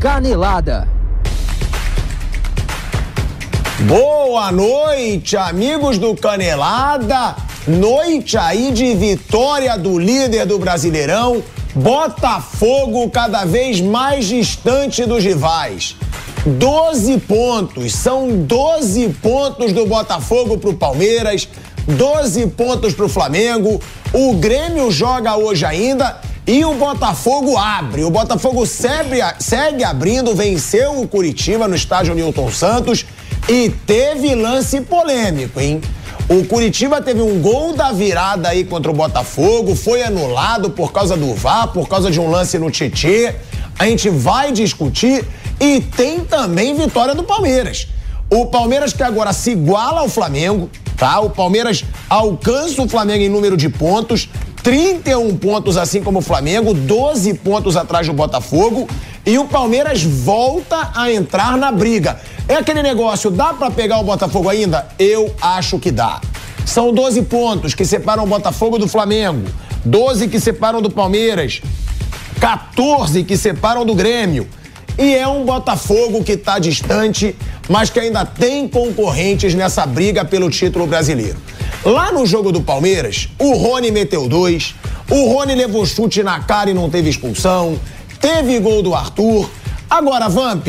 Canelada. Boa noite, amigos do Canelada. Noite aí de vitória do líder do Brasileirão, Botafogo cada vez mais distante dos rivais. 12 pontos, são 12 pontos do Botafogo pro Palmeiras, 12 pontos pro Flamengo. O Grêmio joga hoje ainda e o Botafogo abre. O Botafogo segue, abrindo, venceu o Curitiba no estádio Newton Santos e teve lance polêmico, hein? O Curitiba teve um gol da virada aí contra o Botafogo, foi anulado por causa do VAR, por causa de um lance no Tietê. A gente vai discutir e tem também vitória do Palmeiras. O Palmeiras que agora se iguala ao Flamengo, tá? O Palmeiras alcança o Flamengo em número de pontos, 31 pontos assim como o Flamengo, 12 pontos atrás do Botafogo e o Palmeiras volta a entrar na briga. É aquele negócio, dá para pegar o Botafogo ainda? Eu acho que dá. São 12 pontos que separam o Botafogo do Flamengo, 12 que separam do Palmeiras, 14 que separam do Grêmio. E é um Botafogo que está distante, mas que ainda tem concorrentes nessa briga pelo título brasileiro. Lá no jogo do Palmeiras, o Rony meteu dois, o Rony levou chute na cara e não teve expulsão, teve gol do Arthur. Agora, Vamp,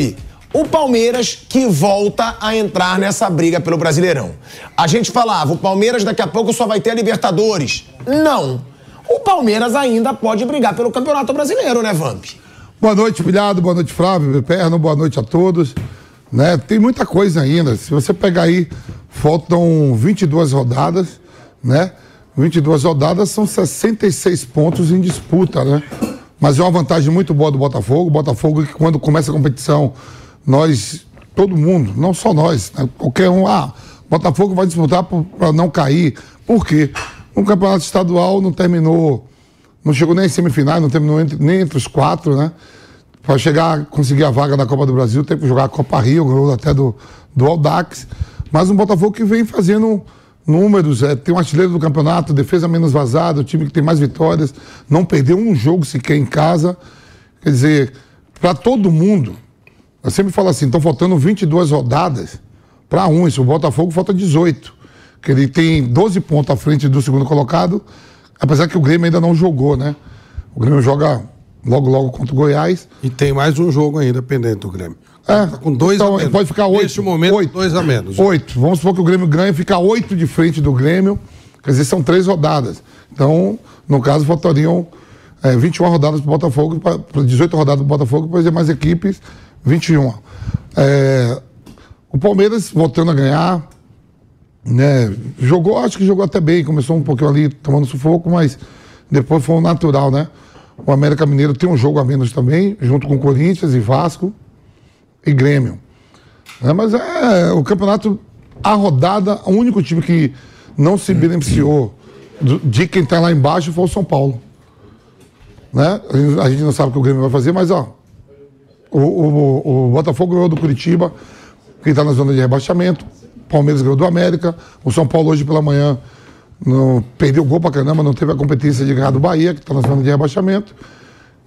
o Palmeiras que volta a entrar nessa briga pelo Brasileirão. A gente falava, o Palmeiras daqui a pouco só vai ter a Libertadores. Não. O Palmeiras ainda pode brigar pelo Campeonato Brasileiro, né, Vamp? Boa noite, Pilhado. Boa noite, Flávio, Perno. Boa noite a todos. Né? Tem muita coisa ainda. Se você pegar aí, faltam 22 rodadas, né? 22 rodadas são 66 pontos em disputa, né? Mas é uma vantagem muito boa do Botafogo. O Botafogo, que quando começa a competição, nós, todo mundo, não só nós, né? qualquer um, ah, Botafogo vai disputar para não cair. Por quê? O campeonato estadual não terminou não chegou nem em semifinais, não terminou entre, nem entre os quatro, né? Para chegar, conseguir a vaga da Copa do Brasil, teve que jogar a Copa Rio, ganhou até do, do Aldax. Mas um Botafogo que vem fazendo números, é, tem um artilheiro do campeonato, defesa menos vazada, o time que tem mais vitórias, não perdeu um jogo sequer em casa. Quer dizer, para todo mundo, eu sempre falo assim, estão faltando 22 rodadas para um, isso o Botafogo falta 18. Que ele tem 12 pontos à frente do segundo colocado, Apesar que o Grêmio ainda não jogou, né? O Grêmio joga logo, logo contra o Goiás. E tem mais um jogo ainda pendente do Grêmio. É, tá com dois então, a menos. Pode ficar oito. Neste momento, oito. dois a menos. Oito. Vamos supor que o Grêmio ganha e fica oito de frente do Grêmio. Quer dizer, são três rodadas. Então, no caso, faltariam é, 21 rodadas para o Botafogo, para 18 rodadas para o Botafogo, depois mais equipes, 21. É, o Palmeiras voltando a ganhar, né? Jogou, acho que jogou até bem, começou um pouquinho ali tomando sufoco, mas depois foi um natural, né? O América Mineiro tem um jogo a menos também, junto com Corinthians e Vasco e Grêmio. Né? Mas é o campeonato, a rodada, o único time que não se beneficiou de quem está lá embaixo foi o São Paulo. Né? A gente não sabe o que o Grêmio vai fazer, mas ó, o, o, o Botafogo ganhou do Curitiba, que está na zona de rebaixamento. Palmeiras ganhou do América. O São Paulo hoje pela manhã não, perdeu o gol pra caramba, não teve a competência de ganhar do Bahia, que está na zona de rebaixamento.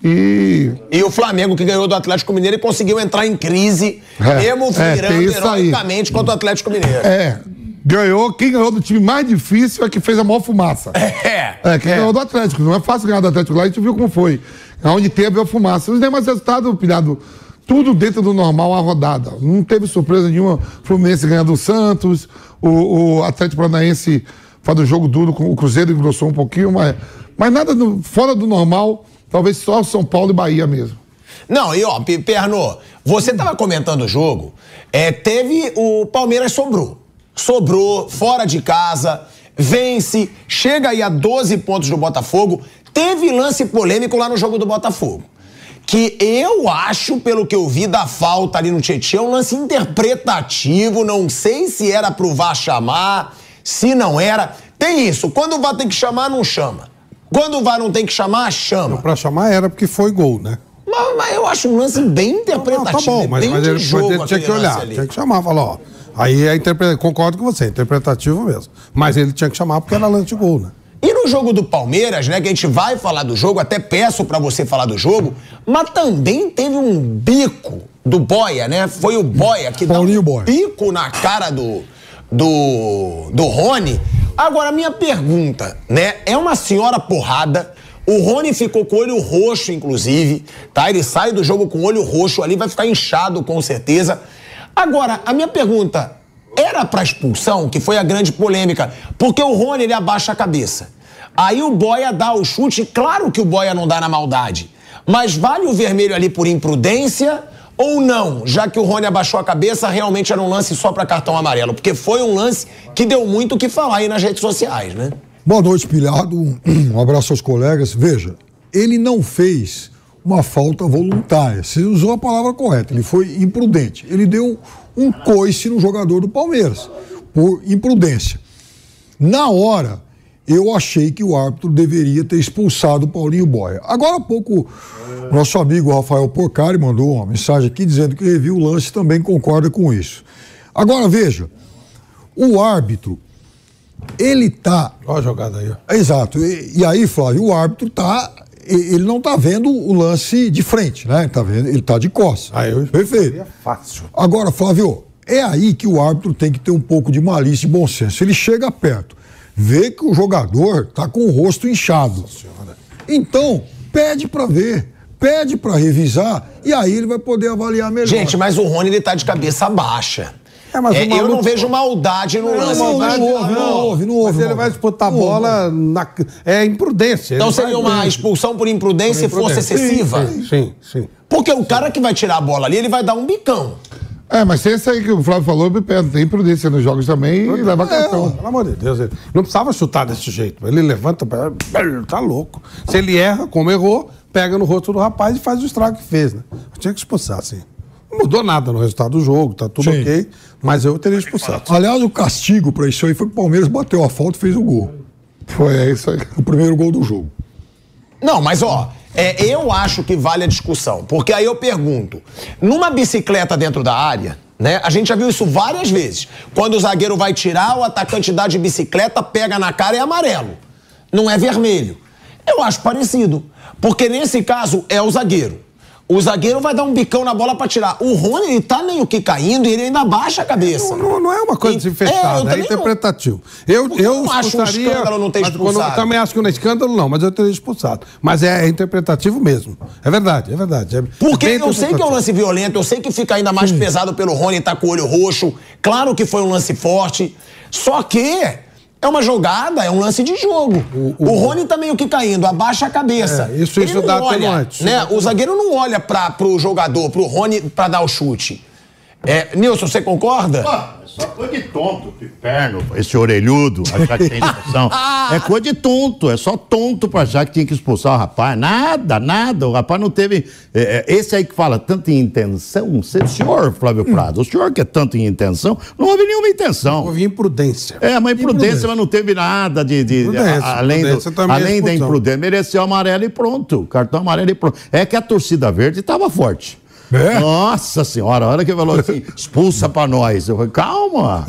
E... e o Flamengo, que ganhou do Atlético Mineiro e conseguiu entrar em crise, é, mesmo virando é, heroicamente contra o Atlético Mineiro. É, ganhou, quem ganhou do time mais difícil é que fez a maior fumaça. É. É, quem é. ganhou do Atlético. Não é fácil ganhar do Atlético lá, a gente viu como foi. Onde teve a fumaça. Os demais resultados, pilhado, tudo dentro do normal a rodada. Não teve surpresa nenhuma. Fluminense ganhando o Santos, o, o Atlético Paranaense faz o jogo duro com o Cruzeiro engrossou um pouquinho, mas, mas nada do, fora do normal, talvez só São Paulo e Bahia mesmo. Não, e ó, Perno, você tava comentando o jogo, é, teve o Palmeiras sobrou. Sobrou, fora de casa, vence, chega aí a 12 pontos do Botafogo. Teve lance polêmico lá no jogo do Botafogo. Que eu acho, pelo que eu vi da falta ali no Tietchan, um lance interpretativo. Não sei se era pro VAR chamar, se não era. Tem isso, quando o VAR tem que chamar, não chama. Quando o VAR não tem que chamar, chama. Pra chamar era porque foi gol, né? Mas, mas eu acho um lance bem Não, interpretativo. tá bom, mas, bem mas de ele, jogo ele tinha que olhar, ali. tinha que chamar, falar, ó. Aí é interpretativo, concordo com você, é interpretativo mesmo. Mas ele tinha que chamar porque era lance de gol, né? E no jogo do Palmeiras, né, que a gente vai falar do jogo, até peço pra você falar do jogo, mas também teve um bico do Boia, né? Foi o Boia que dá Paulinho um Boia. bico na cara do, do, do Rony. Agora, minha pergunta, né? É uma senhora porrada. O Rony ficou com o olho roxo, inclusive, tá? Ele sai do jogo com o olho roxo ali, vai ficar inchado com certeza. Agora, a minha pergunta, era pra expulsão, que foi a grande polêmica, porque o Rony ele abaixa a cabeça. Aí o Boia dá o chute, claro que o Boia não dá na maldade, mas vale o vermelho ali por imprudência ou não? Já que o Rony abaixou a cabeça, realmente era um lance só pra cartão amarelo, porque foi um lance que deu muito o que falar aí nas redes sociais, né? Boa noite, pilhado. Um abraço aos colegas. Veja, ele não fez uma falta voluntária. Você usou a palavra correta. Ele foi imprudente. Ele deu um coice no jogador do Palmeiras, por imprudência. Na hora, eu achei que o árbitro deveria ter expulsado o Paulinho Boia. Agora há pouco, nosso amigo Rafael Porcari mandou uma mensagem aqui dizendo que reviu o lance e também concorda com isso. Agora veja, o árbitro, ele tá Olha a jogada aí, ó. Exato. E, e aí, Flávio, o árbitro tá. Ele não tá vendo o lance de frente, né? Tá vendo, ele tá de costas. Aí eu Perfeito. É fácil. Agora, Flávio, é aí que o árbitro tem que ter um pouco de malícia e bom senso. Ele chega perto, vê que o jogador tá com o rosto inchado. Então, pede para ver, pede para revisar e aí ele vai poder avaliar melhor. Gente, mas o Rony ele tá de cabeça baixa. É, mas o É, eu não vejo maldade no lance. não, Maldade, não houve, não houve, não houve Mas ele vai disputar a Não bola na. É imprudência. Então seria uma expulsão por imprudência se fosse Imprudência. excessiva? Sim, sim, sim. Porque o cara que vai tirar a bola ali, ele vai dar um bicão. É, mas esse aí que o Flávio falou, tem prudência nos jogos também e leva cartão. Pelo amor de Deus, ele não precisava chutar desse jeito. Ele levanta, tá louco. Se ele erra, como errou, pega no rosto do rapaz e faz o estrago que fez, né? Tinha que expulsar, assim. Não mudou nada no resultado do jogo, tá tudo Sim. ok, mas eu teria expulsado. Aliás, o castigo para isso aí foi que o Palmeiras bateu a falta e fez o gol. Foi é isso aí. O primeiro gol do jogo. Não, mas ó, é, eu acho que vale a discussão. Porque aí eu pergunto: numa bicicleta dentro da área, né? A gente já viu isso várias vezes. Quando o zagueiro vai tirar, o atacante dá de bicicleta, pega na cara e é amarelo. Não é vermelho. Eu acho parecido. Porque nesse caso é o zagueiro. O zagueiro vai dar um bicão na bola pra tirar. O Rony, ele tá meio que caindo e ele ainda baixa a cabeça. Não, não é uma coisa E- assim fechada, é, é, não- interpretativo. Eu, eu eu não acho um escândalo não ter mas quando- expulsado. Eu também acho que não é escândalo, não, mas eu teria expulsado. Mas é, interpretativo mesmo. É verdade, é verdade. É Porque eu sei que é um lance violento, eu sei que fica ainda mais pesado pelo Rony tá com o olho roxo. Claro que foi um lance forte. Só que é uma jogada, é um lance de jogo. O, Rony tá meio que caindo, abaixa a cabeça. É, isso- Ele isso dá olha, né? O zagueiro não olha pra, pro jogador, pro Rony, pra dar o chute. É, Nilson, você concorda? Ah, é só coisa de tonto, de perno, esse orelhudo, achar que tem expulsão. é coisa de tonto, é só tonto pra achar que tinha que expulsar o rapaz. Nada, nada, o rapaz não teve. é, é, esse aí que fala tanto em intenção, se- senhor Flávio Prado, o senhor que é tanto em intenção, não houve nenhuma intenção. Houve imprudência. É, uma imprudência, mas não teve nada de. de- a- além do- é além da imprudência, mereceu amarelo e pronto. Cartão amarelo e pronto. É que a torcida verde estava forte. É? Nossa senhora, a hora que falou assim, expulsa pra nós. Eu falei, calma,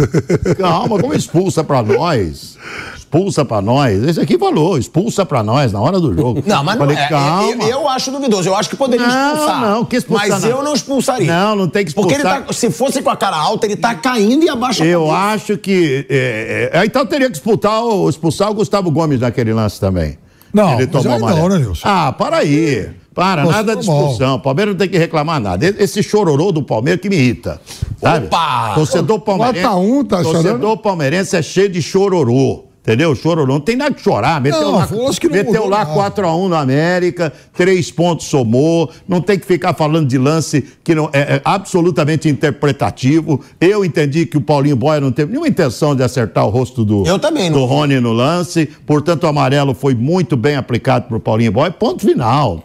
calma, como expulsa pra nós? Expulsa pra nós. Esse aqui falou, expulsa pra nós na hora do jogo. Não, mas falei, não é. calma. Eu, eu acho duvidoso. Eu acho que poderia Não, expulsar. não, que expulsar Mas não. eu não expulsaria. Não, não tem que Porque ele expulsar. tá, se fosse com a cara alta, ele tá caindo e abaixa a Eu cabeça. acho que. é, é, então teria que expulsar o, expulsar o Gustavo Gomes naquele lance também. Não, Ele mas tomou aí não, amarelo. né, Nilson? Ah, para aí. Para, Nossa, nada de normal. expulsão. O Palmeiras não tem que reclamar nada. Esse chororô do Palmeiras que me irrita. Sabe? Opa! Torcedor palmeirense. Nota um, tá torcedor chorando? palmeirense é cheio de chororô. Entendeu? Chorou, não tem nada que chorar. Meteu Não, lá, que não meteu lá nada. 4x1 no América, três pontos somou. Não tem que ficar falando de lance que não é, é absolutamente interpretativo. Eu entendi que o Paulinho Boia não teve nenhuma intenção de acertar o rosto do, Eu também do Rony no lance. Portanto, o amarelo foi muito bem aplicado pro Paulinho Boia. Ponto final.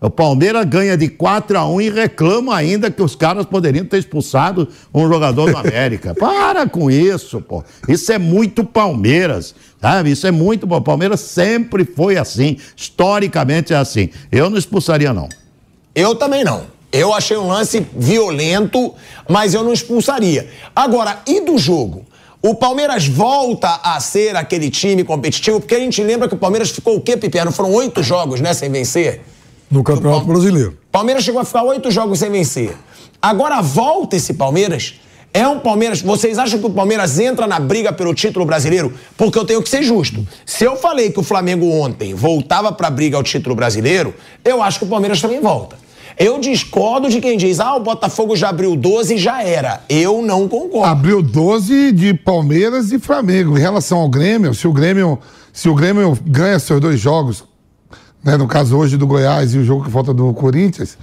O Palmeiras ganha de 4 a 1 e reclama ainda que os caras poderiam ter expulsado um jogador do América. Para com isso, pô. Isso é muito Palmeiras, sabe? Isso é muito. O Palmeiras sempre foi assim. Historicamente é assim. Eu não expulsaria, não. Eu também não. Eu achei um lance violento, mas eu não expulsaria. Agora, e do jogo? O Palmeiras volta a ser aquele time competitivo, porque a gente lembra que o Palmeiras ficou o quê, Piperno? Foram oito jogos, né, sem vencer? No Campeonato Brasileiro. Palmeiras chegou a ficar oito jogos sem vencer. Agora volta esse Palmeiras. É um Palmeiras. Vocês acham que o Palmeiras entra na briga pelo título brasileiro? Porque eu tenho que ser justo. Se eu falei que o Flamengo ontem voltava pra briga ao título brasileiro, eu acho que o Palmeiras também volta. Eu discordo de quem diz, ah, o Botafogo já abriu 12 e já era. Eu não concordo. Abriu 12 de Palmeiras e Flamengo. Em relação ao Grêmio, se o Grêmio, se o Grêmio ganha seus dois jogos, né, no caso hoje do Goiás e o jogo que falta do Corinthians,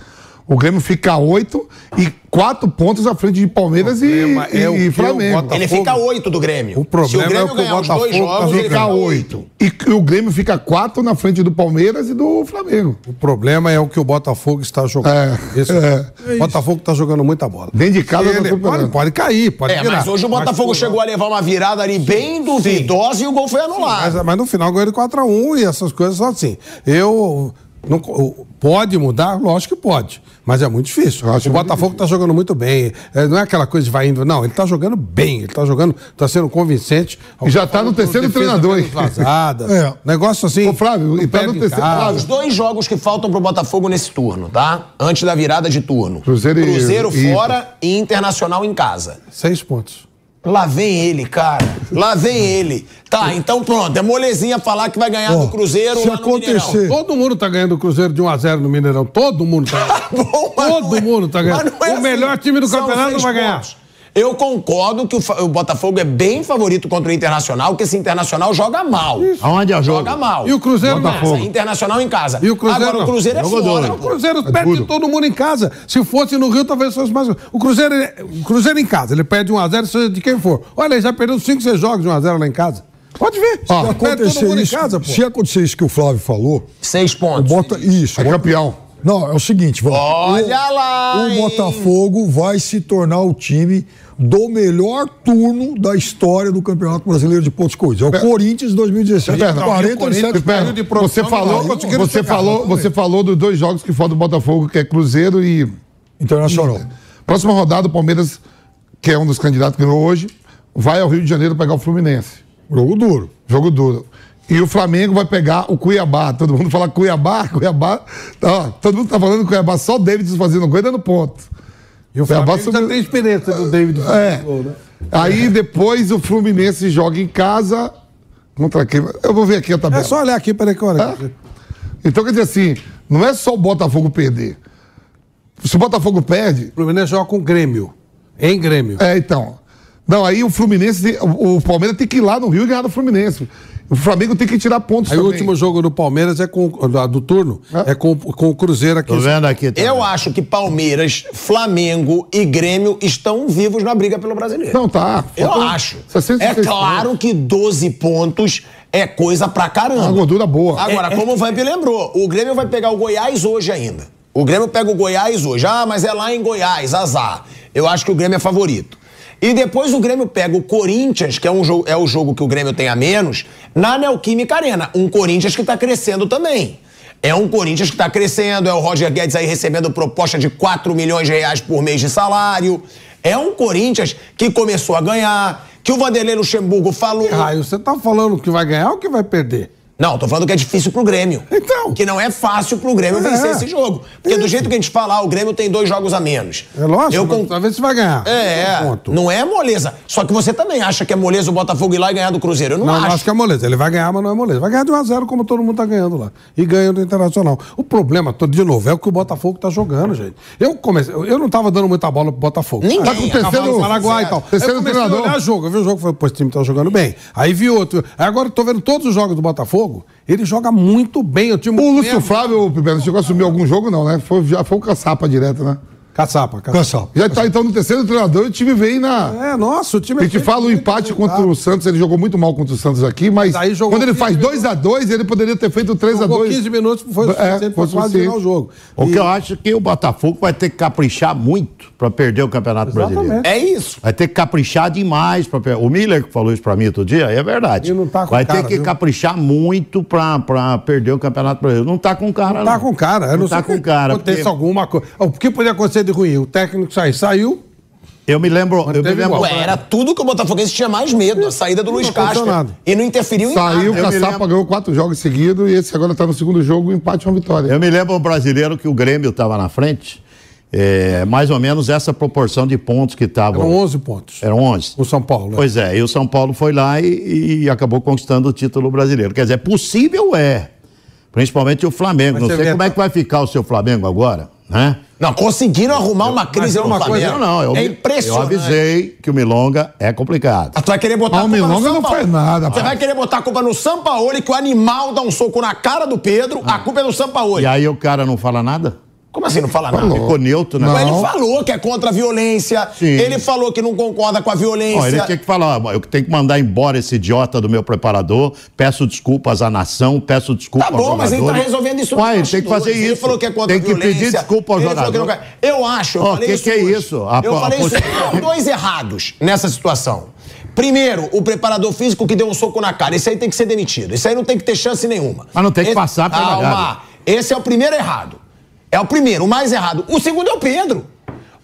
o Grêmio fica a oito e quatro pontos à frente de Palmeiras e, é e- o e que o Flamengo. Ele fica oito do Grêmio. O problema Se o Grêmio é o que o ganhar os dois Botafogo tá jogos, ele Fica a oito. oito. E que o Grêmio fica quatro na frente do Palmeiras e do Flamengo. O problema é o que o Botafogo está jogando. É, Esse- é. O Botafogo está jogando muita bola. Dentro de casa Ele tá pode, pode cair, pode É, virar. mas hoje o Botafogo Mas, chegou a levar uma virada ali bem duvidosa e o gol foi anulado. Mas, mas no final ganhou de 4x1 e essas coisas são assim. Eu. Não, pode mudar? Lógico que pode. Mas é muito difícil. O Botafogo está jogando muito bem. É, não é aquela coisa de vai indo. Não, ele está jogando bem. Ele está jogando, está sendo convincente. E já tá no terceiro treinador? Vazada. É. Negócio assim. Ô, Flávio, e tá no terceiro- casa. Os dois jogos que faltam pro Botafogo nesse turno, tá? Antes da virada de turno. Cruzeiro e- Cruzeiro e- fora e Internacional em casa. Seis pontos. Lá vem ele, cara. Lá vem ele. Tá, então pronto. É molezinha falar que vai ganhar Ó, do Cruzeiro se lá no Mineirão. acontecer- Todo mundo tá ganhando o Cruzeiro de 1x0 no Mineirão. Todo mundo tá ganhando. Bom, Todo é- mundo tá ganhando. é O melhor time do São campeonato seis vai ganhar. pontos. Eu concordo que o, o Botafogo é bem favorito contra o Internacional, porque esse Internacional joga mal. Aonde é o jogo? Joga mal. E o Cruzeiro Botafogo. não. Internacional em casa. E o Cruzeiro Agora, o não. Cruzeiro é Jogo fora. doido. O Cruzeiro É perde todo mundo em casa. Se fosse no Rio, talvez fosse mais. O Cruzeiro, é- o Cruzeiro em casa, ele perde 1x0, seja de quem for. Olha, ele já perdeu 5, 6 jogos de 1x0 lá em casa. Pode ver. Se perde todo acontecer mundo isso, em casa, pô. se acontecer isso que o Flávio falou, Seis pontos. bota isso. É campeão. Não, é o seguinte, vamos. Olha o, lá, O hein? Botafogo vai se tornar o time do melhor turno da história do Campeonato Brasileiro de pontos corridos. É o Corinthians 2017. Perna, 47 Perna, pontos. de Você falou, você chegar, falou, você falou dos dois jogos que faltam do Botafogo, que é Cruzeiro e Internacional. Próxima rodada, o Palmeiras, que é um dos candidatos que ganhou hoje, vai ao Rio de Janeiro pegar o Fluminense. Jogo duro. Jogo duro. E o Flamengo vai pegar o Cuiabá. Todo mundo fala Cuiabá, Cuiabá. Tá, ó, todo mundo tá falando Cuiabá, só o David fazendo e dando ponto. E o Flamengo já tem experiência do David. É. Gol, né? Aí depois o Fluminense joga em casa contra quem? Eu vou ver aqui a tabela. É só olhar aqui, peraí que olho aqui. Então quer dizer assim, não é só o Botafogo perder. Se o Botafogo perde, O Fluminense joga com o Grêmio. Em Grêmio. É, então. Não, aí o Fluminense, o, o Palmeiras tem que ir lá no Rio e ganhar do Fluminense. O Flamengo tem que tirar pontos Aí o também. último jogo do Palmeiras é com do, do turno, é com, com o Cruzeiro aqui. Tô vendo aqui. tá? Eu acho que Palmeiras, Flamengo e Grêmio estão vivos na briga pelo brasileiro. Não, tá. Eu Faltam acho. 66 É claro que 12 pontos é coisa pra Uma caramba. gordura boa. Agora, como o Vamp lembrou, o Grêmio vai pegar o Goiás hoje ainda. O Grêmio pega o Goiás hoje. Ah, mas é lá em Goiás, azar. Eu acho que o Grêmio é favorito. E depois o Grêmio pega o Corinthians, que é, um jogo, é o jogo que o Grêmio tem a menos, na Neoquímica Arena. Um Corinthians que tá crescendo também. É um Corinthians que tá crescendo, é o Roger Guedes aí recebendo proposta de 4 milhões de reais por mês de salário. É um Corinthians que começou a ganhar, que o Vanderlei Luxemburgo falou. Raio, você tá falando que vai ganhar ou que vai perder? Não, tô falando que é difícil pro Grêmio. Então. Que não é fácil pro Grêmio É. vencer esse jogo. Porque do jeito que a gente fala, ah, o Grêmio tem dois jogos a menos. É lógico, Eu con- talvez você vai ganhar. É, Ponto. não é moleza. Só que você também acha que é moleza o Botafogo ir lá e ganhar do Cruzeiro. Eu não, Não, não acho. acho que é moleza. Ele vai ganhar, mas não é moleza. Vai ganhar de 1x0, como todo mundo tá ganhando lá. E ganha do Internacional. O problema, todo de novo, é o que o Botafogo tá jogando, gente. Eu comecei, eu não tava dando muita bola pro Botafogo. Ninguém. Tá com o terceiro Paraguai e tal. terceiro eu comecei treinador. a olhar jogo. Eu vi o jogo e falei, pô, esse time tá jogando bem. Aí vi outro. Aí agora eu tô vendo todos os jogos do Botafogo. Ele joga muito bem. O time O Lúcio Flávio, Pibelo, chegou a assumir algum jogo, não, né? Foi, já foi o caçapa direto, né? Caçapa, caçapa. Cansado. Já tá então no terceiro treinador e o time vem na. É, nossa, o time A gente fala o empate contra o Santos, ele jogou muito mal contra o Santos aqui, mas jogou quando ele 15 faz 2x2, ele poderia ter feito 3x2. Jogou 15 minutos, foi o É, suficiente foi pra quase virar o jogo. O E- que eu acho é que o Botafogo vai ter que caprichar muito para perder o Campeonato Brasileiro. Exatamente. É isso. Vai ter que caprichar demais para perder. O Miller que falou isso para mim outro dia, é verdade. E não tá com vai cara, ter que viu? caprichar muito para perder o Campeonato Brasileiro. Não tá com cara, Não tá com cara. Eu Não não, tá com que cara, Acontece porque- alguma coisa. O que poderia acontecer de ruim? O técnico sair. Saiu, Eu me lembro, eu me lembro. Ué, era tudo que o Botafoguense tinha mais medo, a saída do Luiz aconteceu Castro. nada. E não interferiu em Saiu, o nada. me Caçapa lembro. ganhou quatro jogos seguidos e esse agora tá no segundo jogo, um empate uma vitória. eu me lembro um brasileiro que o Grêmio estava na frente, é, mais ou menos essa proporção de pontos que estavam. eram 11 pontos. Eram 11. O São Paulo. né? Pois é, e o São Paulo foi lá e, e acabou conquistando o título brasileiro. Quer dizer, possível é. Principalmente o Flamengo. Mas Não sei como é que vai ficar o seu Flamengo agora, né? Não, conseguiram arrumar uma crise é uma coisa- Não, não, eu, é eu impressionante. avisei que o Milonga é complicado. Ah, Tu vai querer botar Mas a o culpa no Milonga não faz nada, Você vai querer botar a culpa no Sampaoli, que o animal dá um soco na cara do Pedro, a culpa é do Sampaoli. E aí o cara não fala nada? Como assim não fala nada? Ficou neutro, né? Mas Não. Ele falou que é contra a violência, Sim. ele falou que não concorda com a violência. Ó, ele tinha que falar, ó, eu tenho que mandar embora esse idiota do meu preparador, peço desculpas à nação, peço desculpas Tá aos bom, mas ele tá resolvendo isso Ué, ele tem que fazer isso. Ele falou que é contra Tem a que violência. pedir desculpa aos ele falou que não Eu acho, eu Ó, falei que isso que é hoje. isso? A- eu a- falei a- isso. Tem dois errados nessa situação. Primeiro, o preparador físico que deu um soco na cara. Esse aí tem que ser demitido. Esse aí não tem que ter chance nenhuma. Mas não tem que Esse- passar pela Calma. Esse é o primeiro errado. É o primeiro, o mais errado. O segundo é o Pedro.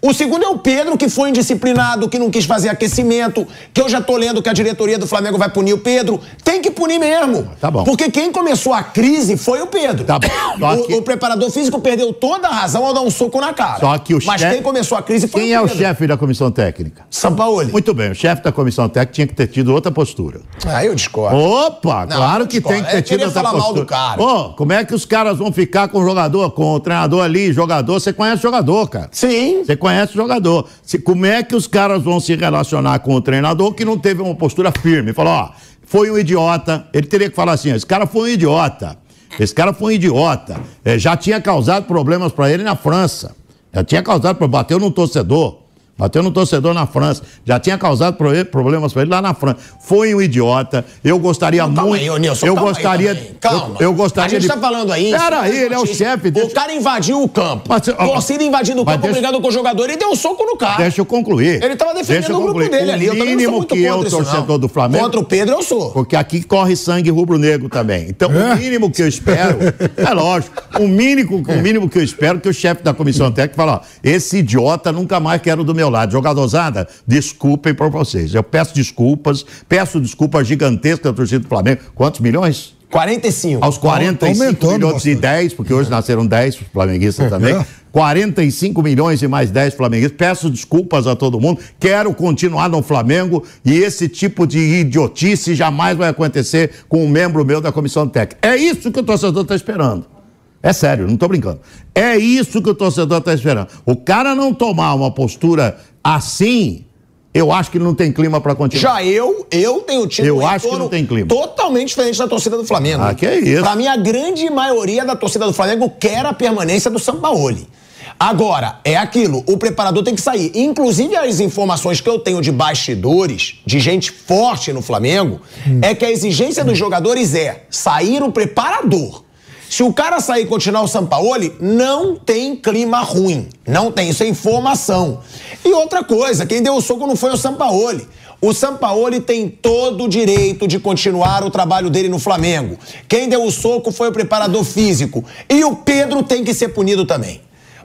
O segundo é o Pedro, que foi indisciplinado, que não quis fazer aquecimento, que eu já tô lendo que a diretoria do Flamengo vai punir o Pedro. Tem que punir mesmo. Tá bom. Porque quem começou a crise foi o Pedro. Tá bom. O, que- o preparador físico perdeu toda a razão ao dar um soco na cara. Só que o Mas chefe- quem começou a crise foi Quem o é o Pedro. chefe da comissão técnica? Sampaoli. Muito bem, o chefe da comissão técnica tinha que ter tido outra postura. Ah, eu discordo. Opa, Não, claro que tem que ter tido outra falar mal postura. do cara. Ô, como é que os caras vão ficar com o jogador, com o treinador ali, jogador? Você conhece o jogador, cara. Sim. Você conhece o jogador. Se- como é que os caras vão se relacionar com o treinador que não teve uma postura firme? Falou, ó, foi um idiota. Ele teria que falar assim, esse cara foi um idiota. Esse cara foi um idiota. É, já tinha causado problemas pra ele na França. Já tinha causado, bateu no torcedor. Bateu no torcedor na França. Já tinha causado pro- problemas pra ele lá na França. Foi um idiota. Eu gostaria Calma muito. aí, Nilson, eu calma aí gostaria. também. Calma. Eu, eu gostaria A gente de. tá falando aí. Peraí, ele é o chefe. O Deixa, cara invadiu o campo. Mas, ó, Torcida invadindo o campo, deixa- brigando com o jogador e deu um soco no cara. deixa eu concluir. Ele tava defendendo o grupo dele ali. Eu O também não sou mínimo muito que eu, contra isso, não. torcedor do Flamengo. Contra o Pedro, eu sou. Porque aqui corre sangue rubro-negro também. Então, o mínimo que eu espero, é lógico, o mínimo, o mínimo que eu espero é que o chefe da comissão técnica fale, ó, esse idiota nunca mais quero do meu lado. Jogadorzada, desculpem por vocês. Eu peço desculpas, peço desculpas gigantescas à torcida do Flamengo. Quantos milhões? 45. Aos 45 aumentando milhões e bastante. 10, porque hoje nasceram 10 flamenguistas também. é. 45 milhões e mais 10 flamenguistas. Peço desculpas a todo mundo. Quero continuar no Flamengo e esse tipo de idiotice jamais vai acontecer com um membro meu da comissão técnica. É isso que o torcedor está esperando. É sério, não estou brincando. É isso que o torcedor está esperando. O cara não tomar uma postura assim, eu acho que ele não tem clima para continuar. Já eu, eu tenho tido Eu um acho que não tem clima. totalmente diferente da torcida do Flamengo. Ah, que é isso. Pra mim, a grande maioria da torcida do Flamengo quer a permanência do Sampaoli. Agora, é aquilo, o preparador tem que sair. Inclusive, as informações que eu tenho de bastidores, de gente forte no Flamengo, é que a exigência dos jogadores é sair o preparador. Se o cara sair e continuar o Sampaoli, não tem clima ruim. Não tem, isso é informação. E outra coisa, quem deu o soco não foi o Sampaoli. O Sampaoli tem todo o direito de continuar o trabalho dele no Flamengo. Quem deu o soco foi o preparador físico. E o Pedro tem que ser punido também.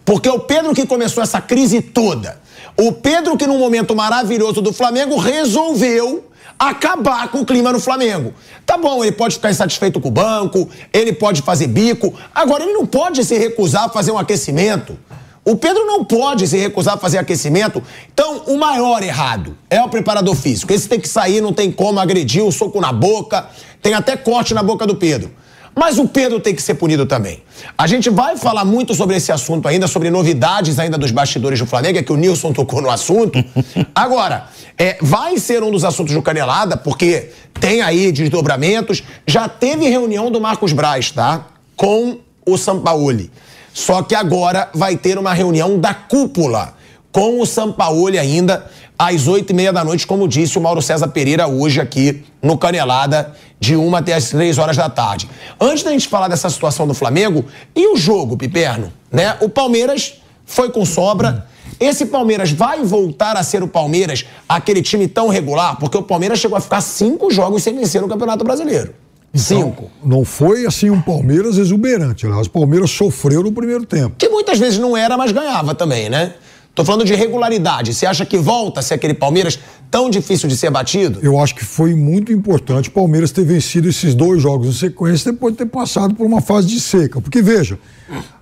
Porque o Pedro que começou essa crise toda. O Pedro que num momento maravilhoso do Flamengo resolveu acabar com o clima no Flamengo. Tá bom, ele pode ficar insatisfeito com o banco, ele pode fazer bico, agora ele não pode se recusar a fazer um aquecimento. O Pedro não pode se recusar a fazer aquecimento. Então, o maior errado é o preparador físico. Esse tem que sair, não tem como agredir, o soco na boca, tem até corte na boca do Pedro. Mas o Pedro tem que ser punido também. A gente vai falar muito sobre esse assunto ainda, sobre novidades ainda dos bastidores do Flamengo, é que o Nilson tocou no assunto. Agora, é, vai ser um dos assuntos do Canelada, porque tem aí desdobramentos. Já teve reunião do Marcos Braz, tá? Com o Sampaoli. Só que agora vai ter uma reunião da cúpula com o Sampaoli ainda às oito e meia da noite, como disse o Mauro César Pereira hoje aqui no Canelada, de uma até as três horas da tarde. Antes da gente falar dessa situação do Flamengo, e o jogo, Piperno? Né? O Palmeiras foi com sobra. Esse Palmeiras vai voltar a ser o Palmeiras, aquele time tão regular, porque o Palmeiras chegou a ficar cinco jogos sem vencer no Campeonato Brasileiro. Cinco. Então, não foi assim um Palmeiras exuberante. Aliás, o Palmeiras sofreu no primeiro tempo. Que muitas vezes não era, mas ganhava também, né? Tô falando de regularidade. Você acha que volta a ser aquele Palmeiras tão difícil de ser batido? Eu acho que foi muito importante o Palmeiras ter vencido esses dois jogos em sequência depois de ter passado por uma fase de seca. Porque, veja,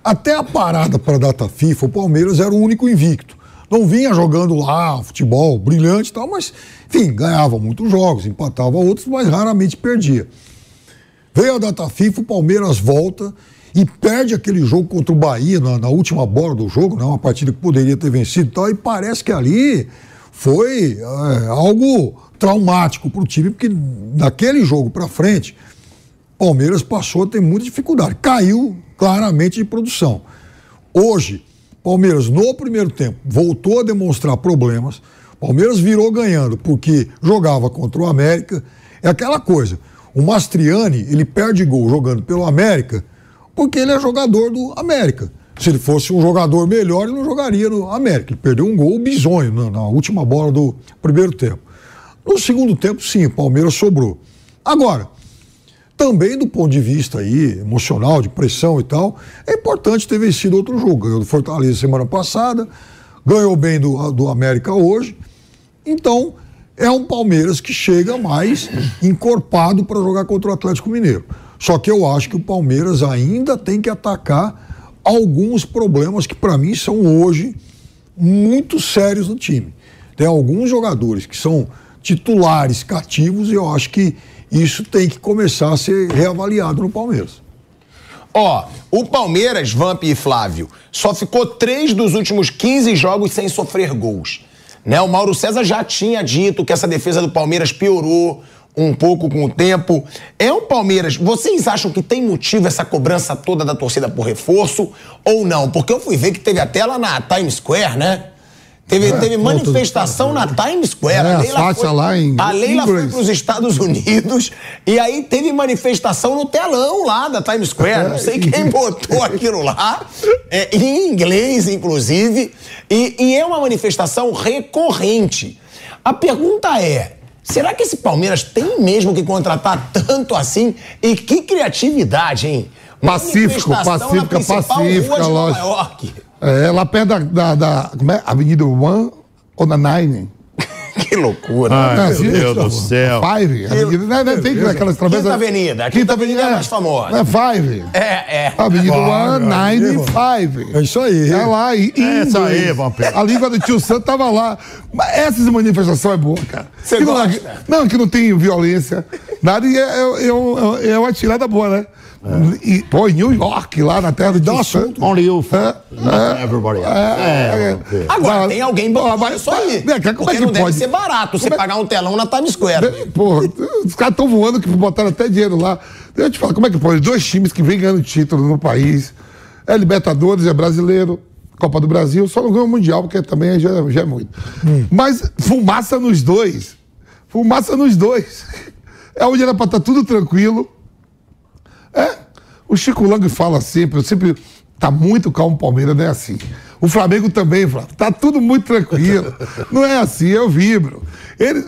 até a parada para a data FIFA, o Palmeiras era o único invicto. Não vinha jogando lá futebol brilhante e tal, mas, enfim, ganhava muitos jogos, empatava outros, mas raramente perdia. Veio a data FIFA, o Palmeiras volta e perde aquele jogo contra o Bahia na, na última bola do jogo, né? uma partida que poderia ter vencido e tal, e parece que ali foi é, algo traumático para o time, porque daquele jogo para frente, Palmeiras passou a ter muita dificuldade. Caiu claramente de produção. Hoje, Palmeiras, no primeiro tempo, voltou a demonstrar problemas. Palmeiras virou ganhando porque jogava contra o América. É aquela coisa. O Mastriani, ele perde gol jogando pelo América porque ele é jogador do América. Se ele fosse um jogador melhor, ele não jogaria no América. Ele perdeu um gol bizonho na, na última bola do primeiro tempo. No segundo tempo, sim, o Palmeiras sobrou. Agora, também do ponto de vista aí, emocional, de pressão e tal, é importante ter vencido outro jogo. Ganhou do Fortaleza semana passada, ganhou bem do, do América hoje. Então, é um Palmeiras que chega mais encorpado para jogar contra o Atlético Mineiro. Só que eu acho que o Palmeiras ainda tem que atacar alguns problemas que para mim são hoje muito sérios no time. Tem alguns jogadores que são titulares cativos e eu acho que isso tem que começar a ser reavaliado no Palmeiras. Ó, o Palmeiras, Vamp e Flávio, só ficou três dos últimos 15 jogos sem sofrer gols. Né? O Mauro César já tinha dito que essa defesa do Palmeiras piorou um pouco com o tempo. É um Palmeiras. Vocês acham que tem motivo essa cobrança toda da torcida por reforço ou não? Porque eu fui ver que teve até lá na Times Square, né? Teve, É, teve manifestação na Times Square. É, a Leila foi, lá em A Leila foi para os Estados Unidos e aí teve manifestação no telão lá da Times Square. Não sei quem botou aquilo lá, é, em inglês, inclusive. E, e é uma manifestação recorrente. A pergunta é. Será que esse Palmeiras tem mesmo que contratar tanto assim? E que criatividade, hein? Pacífico, pacífica, pacífica, lógico. É, lá perto da, da, da- como é? Avenida One ou na Nine? Que loucura. Ai, É, meu Deus do céu. Five. Avenida, não, não tem aquelas travessas. Quinta Avenida. A Quinta Avenida é a mais famosa. É Five. É, é. Avenida One, é Nine. Five. É isso aí. É lá, e, É isso aí. Vampiro. A língua do tio Santo tava lá. Mas essas manifestações é boa, cara. Você gosta? não, que não tem violência, nada, e é, é, é, é uma tirada boa, né? E, pô, em New York, lá na terra do tio Santo. Only you, É, not everybody else. é, Vampiro. Agora, Mas- tem alguém bancando mas- isso aí. Como porque é que não deve pode? ser barato você é- pagar um telão na Times Square. Porra, os caras estão voando que botaram até dinheiro lá. Deixa eu te falar, como é que pode? Dois times que vêm ganhando título no país. É Libertadores, é brasileiro, Copa do Brasil, só não ganhou o Mundial, porque também já, já é muito. Mas fumaça nos dois. Fumaça nos dois. É onde era pra estar tudo tranquilo. É. O Chico Lang fala sempre, eu sempre. Tá muito calmo o Palmeiras, não é assim. O Flamengo também, Flávio. Tá tudo muito tranquilo. Não é assim, eu vibro. Ele.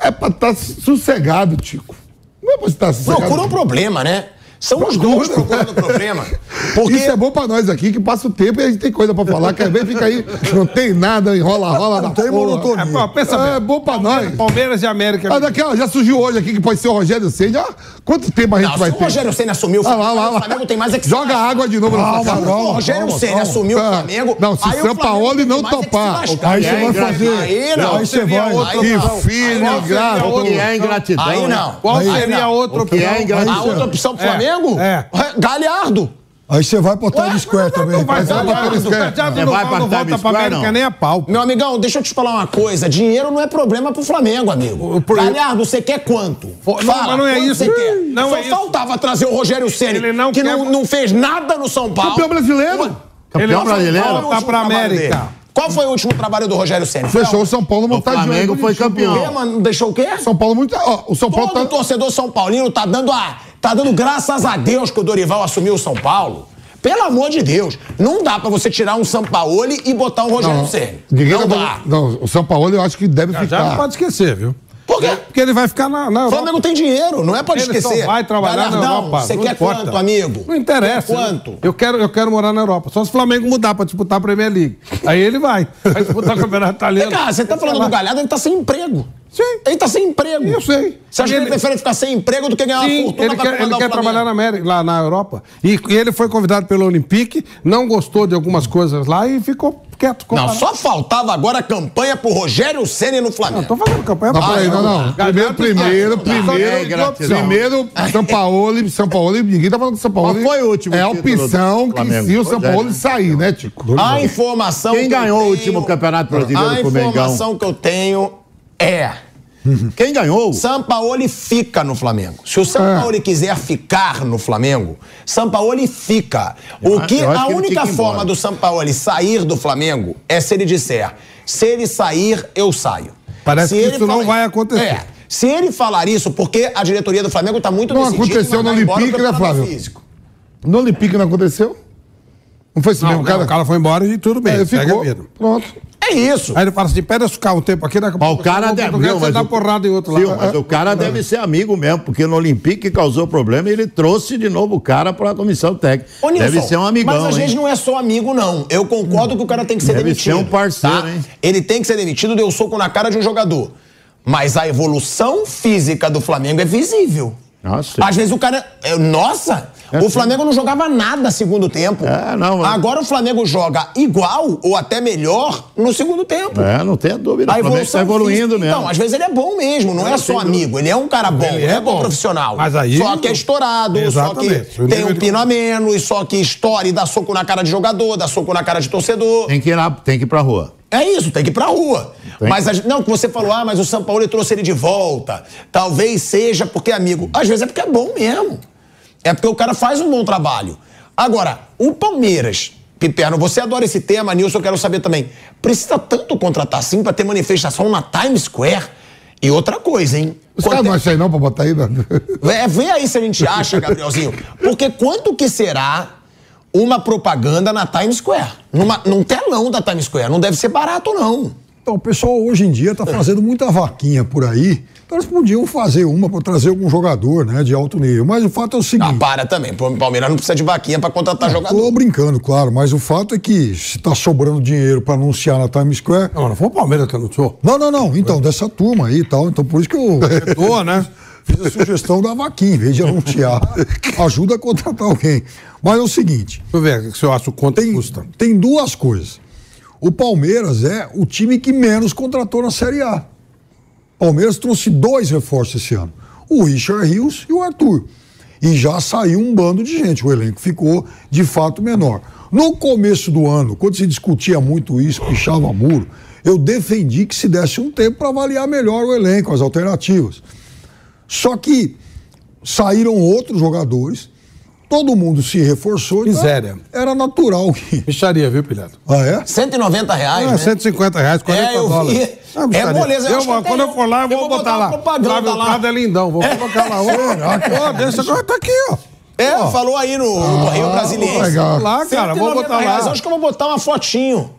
É pra estar sossegado, Tico. Não é pra estar sossegado. Procura um problema, né? São os dois procurando problema. Porque Isso é bom pra nós aqui, que passa o tempo e a gente tem coisa pra falar. Quer ver, fica aí, não tem nada, enrola, rola, não tem monotonia. É, pô, pensa É bem. bom pra nós. Palmeiras e América. Ah, daqui, ó, já surgiu hoje aqui que pode ser o Rogério Senna. Ah, Quanto tempo a gente Não, vai se o ter? Rogério Senna assumiu o Ah, lá, lá, o lá. Flamengo tem mais é que Joga água de novo na Calma, sua cara. Se o Rogério Senna assumiu o Ah, Flamengo. não, se aí São o Flamengo Paulo tem não é topar. Aí você vai fazer. Aí não. Aí você vai. outra Aí Que filho ingrato. O que é ingratidão? Aí não. Qual seria a outra O é opção? A outra opção pro Flamengo? É. Galhardo. Aí você vai pra Times Square também. Não vai vai pra Galhardo. Times Square. Galhardo Você não vai vai- pra Times pra Square, América não? nem a pau. Meu amigão, deixa eu te falar uma coisa. Dinheiro não é problema pro Flamengo, amigo. O- por- Galhardo, você quer quanto? Pô, não, mas não é isso. Você quer? Não Só é isso. faltava trazer o Rogério Ceni, Ele não que quer- não, não fez nada no São Paulo. Campeão brasileiro. Campeão não brasileiro. Qual foi o Tá último pra trabalho América. Qual foi o último trabalho do Rogério Ceni? Fechou o São Paulo O montadinho. Flamengo aí, foi campeão. O quê, mano? Não deixou o quê? São Paulo muito. Ó, o São Paulo Todo tá. torcedor São Paulino tá dando a. tá dando graças a Deus que o Dorival assumiu o São Paulo. Pelo amor de Deus, não dá pra você tirar um Sampaoli e botar um Rogério Ceni. Não tá- dá. Não, o São Paulo eu acho que deve Já não ficar. pode esquecer, viu? Por quê? Porque ele vai ficar na, na O Europa. Flamengo tem dinheiro, não é pra Ele esquecer. só vai trabalhar na Galhardão, Europa. Você não quer importa. quanto, amigo? Não interessa. Quer quanto? Eu quero, eu quero morar na Europa. Só se o Flamengo mudar pra disputar a Premier League. Aí ele vai. Vai disputar o Campeonato Italiano. Cara, você tá falando do Galhardo, ele tá sem emprego. Sim. Ele tá sem emprego. Eu sei. Você acha que ele Ele- prefere ficar sem emprego do que ganhar uma Sim, fortuna ele pra quer, ele quer Flamengo? trabalhar na América, lá na Europa. E, e ele foi convidado pelo Olympique, não gostou de algumas coisas lá e ficou quieto. ficou Não, só faltava agora a campanha pro Rogério Ceni no Flamengo. Não, tô fazendo campanha pra peraí, ele. não, não. Primeiro, primeiro, primeiro. É gratidão. Primeiro, São Paulo, São Paulo, ninguém tá falando que São Paulo. Qual foi o último É a opção que Flamengo? se o São é, Paulo sair, né, Tico? A informação Quem que eu ganhou o último campeonato brasileiro A com o Mengão? informação que eu tenho é Quem ganhou? Sampaoli fica no Flamengo. Se o Sampaoli quiser ficar no Flamengo, Sampaoli fica. O que a que ele única que forma embora. do Sampaoli sair do Flamengo é se ele disser: se ele sair, eu saio. Parece Se que ele isso não vai acontecer. É. Se ele falar isso, porque a diretoria do Flamengo está muito Não aconteceu no Olympique, né, Flávio? físico. No Olympique não aconteceu? Não foi Não, mesmo cara, o cara foi embora e tudo bem. É, segue ficou. Pronto. É isso. Aí ele fala assim: pede ficar um tempo aqui, daqui a Mas o cara eu deve. Portugal, você dá o- porrada em outro viu, lado. mas o cara deve ser amigo mesmo, porque no Olympique causou problema e ele trouxe de novo o cara para a comissão técnica. Ô, Nilson, deve ser um amigão. Mas às hein? vezes não é só amigo, não. Eu concordo que o cara tem que ser Deve demitido. ser um parceiro, tá? hein? Ele tem que ser demitido, deu soco na cara de um jogador. Mas a evolução física do Flamengo é visível. Nossa. Às vezes o cara. é, Nossa! É o sim. Flamengo não jogava nada segundo tempo. É, não, mas- Agora o Flamengo joga igual ou até melhor no segundo tempo. É, não tenha dúvida. A O Flamengo está evoluindo física- mesmo. Então, às vezes ele é bom mesmo, não é, É, só amigo. Ele é um cara bom, Ele é, é bom profissional. Mas aí- Só que é estourado, Exatamente. só que tem um pino a menos, só que estoura e dá soco na cara de jogador, dá soco na cara de torcedor. Tem que ir lá, tem que ir pra rua. É isso, tem que ir pra rua. Tem Mas, a não, que você falou, ah, mas o São Paulo trouxe ele de volta. Talvez seja porque é amigo. Às vezes é porque é bom mesmo. É porque o cara faz um bom trabalho. Agora, o Palmeiras, Piperno, você adora esse tema, Nilson, eu quero saber também. Precisa tanto contratar assim pra ter manifestação na Times Square? E outra coisa, hein? Os caras é- não acham aí não pra botar aí, né? é, vê aí se a gente acha, Gabrielzinho. Porque quanto que será uma propaganda na Times Square? Numa, num telão da Times Square. Não deve ser barato, não. Então, o pessoal hoje em dia está fazendo muita vaquinha por aí. Então, eles podiam fazer uma para trazer algum jogador né, de alto nível. Mas o fato é o Ah, seguinte. para também. O Palmeiras não precisa de vaquinha pra contratar jogador. Estou brincando, claro, mas o fato é que se está sobrando dinheiro para anunciar na Times Square. Não, não foi o Palmeiras que anunciou. Não, não, não. Então, dessa turma aí e tal. Então, por isso que eu Tô, né? fiz a sugestão da vaquinha, em vez de anunciar. Ajuda a contratar alguém. Mas é o seguinte: Deixa eu ver o que você acha o quanto tem, custa. tem duas coisas. O Palmeiras é o time que menos contratou na Série A. O Palmeiras trouxe dois reforços esse ano: o Richard Rios e o Arthur. E já saiu um bando de gente. O elenco ficou de fato menor. No começo do ano, quando se discutia muito isso, pichava muro, eu defendi que se desse um tempo para avaliar melhor o elenco, as alternativas. Só que saíram outros jogadores, todo mundo se reforçou. então Miséria. Era natural que. Micharia, viu, pilhado? Ah, é? 190 reais, Ah, né? 150 reais, 40 É, eu vi. dólares. É moleza, eu Eu acho vou- que quando tem- eu for lá, eu vou, botar, lá. propaganda Flávio lá. Prado é lindão, vou colocar lá. Ô, deixa agora tá aqui, ó. É, falou aí no, no Correio Brasiliense. legal. Lá, cara, vou 190 botar reais, lá. Acho que eu vou botar uma fotinho.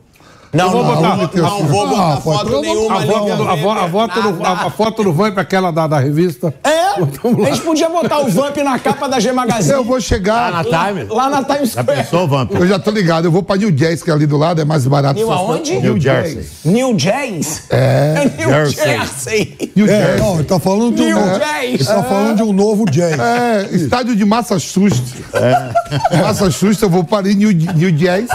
Não, vou não, botar- não, não, vou botar foto nenhuma A ali. foto, do- a, vo- a foto do- a- a foto não vai pra aquela da, da revista. É, A gente podia botar o Vamp na capa da G Magazine. Eu vou chegar. Lá na Time. Lá na Times Já Square. pensou, Vamp? Eu já tô ligado, eu vou pra New Jersey, que é ali do lado, é mais barato. New aonde? New Jersey. New Jersey? É. New Jersey. Jersey. New É, Jersey. não, ele tá falando de um, New novo- Jazz. ele tá falando de um novo jazz. É, estádio de Massachusetts. Massachusetts, eu vou para New, New Jersey,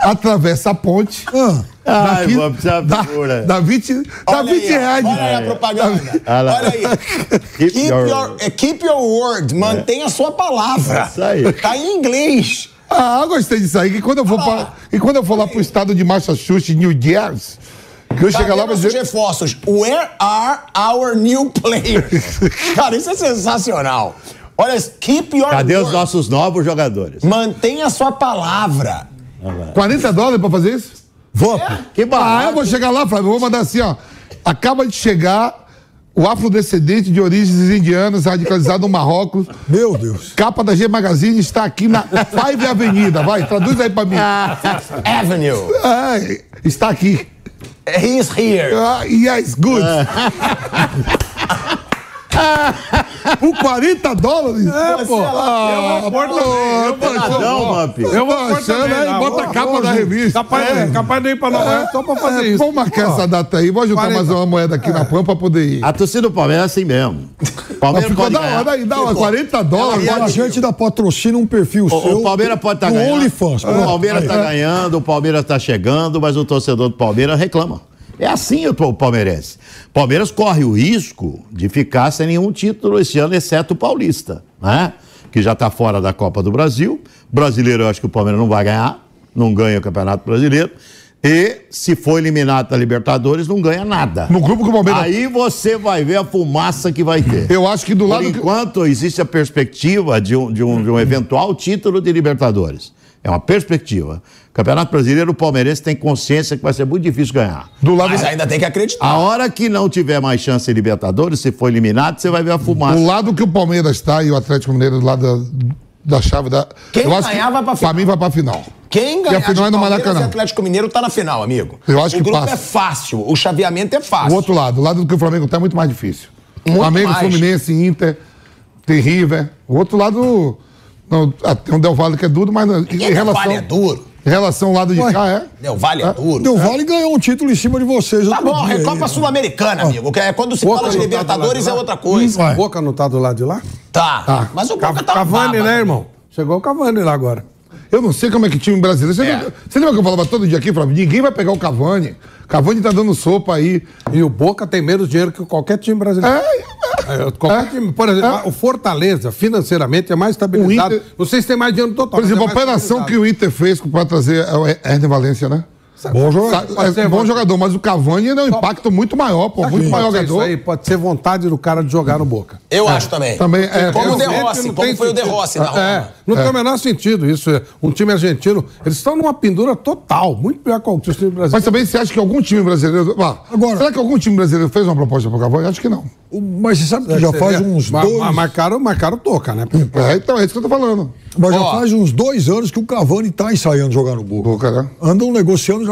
atravessa a ponte. Ah, Ai, Daqui- Vamp, você é uma dá, figura. dá 20, dá Olha 20 aí, reais. Olha aí a propaganda. Olha. Olha aí. Keep Keep your- your, eh, keep your word. Mantenha a sua palavra. Isso aí. Tá em inglês. Ah, eu gostei disso aí. Que quando eu for, pra, e quando eu for lá pro estado de Massachusetts, New Jersey, que eu chegar lá, vou nossos dizer. reforços? Where are our new players? Cara, isso é sensacional. Olha, isso, keep your Cadê os word. nossos novos jogadores? Mantenha a sua palavra. 40 dólares pra fazer isso? Vamp. Que Ah, eu barato. vou chegar lá, Flávio. Vou mandar assim, ó. Acaba de chegar o afrodescendente de origens indianas, radicalizado no Marrocos. Meu Deus. Capa da G Magazine está aqui na Five Avenida. Vai, traduz aí pra mim. Avenue. É, está aqui. He's here. Ah, yes, good. Por 40 dólares? É, pô. Ah, Eu vou pôr também, eu vou- achando aí, bota a capa da revista. Capaz, É. capaz de ir pra Nova York só pra fazer isso. Vamos marcar essa data aí. Vou juntar 40. mais uma moeda aqui na PAN pra poder ir. A torcida do Palmeiras é assim mesmo. Palmeiras ficou da hora aí, da hora. 40 dólares. Agora a gente dá patrocina um perfil O, seu. o Palmeiras pode estar do ganhando. OnlyFans. O Palmeiras está ganhando, o Palmeiras está chegando, mas o torcedor do Palmeiras reclama. É assim o o palmeirense. Palmeiras corre o risco de ficar sem nenhum título esse ano, exceto o Paulista, né? Que já está fora da Copa do Brasil. Brasileiro, eu acho que o Palmeiras não vai ganhar, não ganha o Campeonato Brasileiro. E se for eliminado da Libertadores, não ganha nada. No grupo que o Palmeiras. Aí você vai ver a fumaça que vai ter. Eu acho que do Por lado. que- enquanto, existe a perspectiva de um, de, um, de um eventual título de Libertadores. É uma perspectiva. Campeonato Brasileiro, o palmeirense tem consciência que vai ser muito difícil ganhar. Do lado, Mas ainda tem que acreditar. A hora que não tiver mais chance em Libertadores, se for eliminado, você vai ver a fumaça. o lado que o Palmeiras está e o Atlético Mineiro do lado da, da chave da. Quem eu acho ganhar que, vai pra final. mim vai pra final. Quem E ganhar a final é no Maracanã. e Atlético Mineiro tá na final, amigo. Eu acho o que grupo passa. é fácil, o chaveamento é O fácil. outro lado, o lado do que o Flamengo tá é muito mais difícil. Muito Flamengo, mais. Fluminense, Inter, tem River. O outro lado, não, ah, tem um Del Valle que é duro, mas em Quem relação, Vale é duro. em relação ao lado de Ué. cá é. Del Vale é duro. Del Valle ganhou um título em cima de vocês. Tá bom, dia aí. Recopa Sul-Americana, amigo. Que é quando se Boca fala de tá Libertadores lado é outra coisa. Boca não tá do lado de lá? Tá. Mas o Boca Ca- tá Cavani, baba. né, irmão? Chegou o Cavani lá agora. Eu não sei como é que time brasileiro. Você, É. lembra, você lembra que eu falava todo dia aqui, Flávio? Ninguém vai pegar o Cavani. Cavani tá dando sopa aí. E o Boca tem menos dinheiro que qualquer time brasileiro. É, É, qualquer É. time. Por exemplo, o Fortaleza, financeiramente, é mais estabilizado. Inter- se tem mais dinheiro total. por exemplo, a é operação que o Inter fez para trazer é o Herner Valência, né? Bom jogador. Sa- É, bom jogador, mas o Cavani ainda é um impacto muito maior, pô. Sabe Muito maior jogador. Isso aí pode ser vontade do cara de jogar no Boca. Eu acho também. Também, é, como o De Rossi, não como tem foi o De sentido. Rossi na É, Roma. não tem o menor sentido isso. é, Um time argentino, eles estão numa pendura total, muito pior que o time brasileiro. Mas também você acha que algum time brasileiro. Ah, Agora- será que algum time brasileiro fez uma proposta pro Cavani? Acho que não. O- Mas você sabe que já faz Seria- uns Ma- dois. ma- Marcaram, marcaram toca, né? É, então, é isso que eu tô falando. Mas já faz uns dois anos que o Cavani tá ensaiando jogar no Boca. Boca, né? Andam negociando já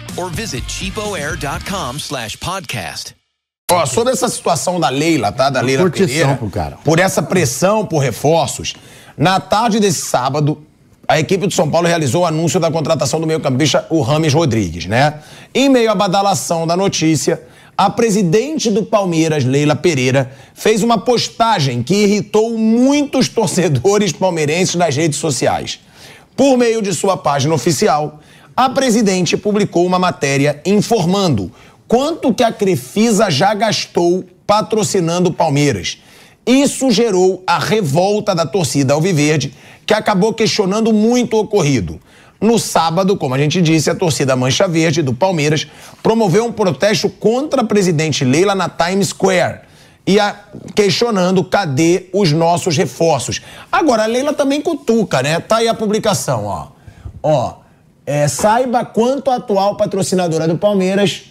or visit cheapoair.com slash podcast. Ó, sobre essa situação da Leila, tá? Da Leila Pereira, pro cara. por essa pressão por reforços, na tarde desse sábado, a equipe do São Paulo realizou o anúncio da contratação do meio-campista, o Rames Rodrigues, né? Em meio à badalação da notícia, a presidente do Palmeiras, Leila Pereira, fez uma postagem que irritou muitos torcedores palmeirenses nas redes sociais. Por meio de sua página oficial, a presidente publicou uma matéria informando quanto que a Crefisa já gastou patrocinando o Palmeiras. Isso gerou a revolta da torcida alviverde, que acabou questionando muito o ocorrido. No sábado, como a gente disse, a torcida Mancha Verde do Palmeiras promoveu um protesto contra a presidente Leila na Times Square. e a, questionando cadê os nossos reforços. Agora, a Leila também cutuca, né? Tá aí a publicação, ó. Ó, é, saiba quanto a atual patrocinadora do Palmeiras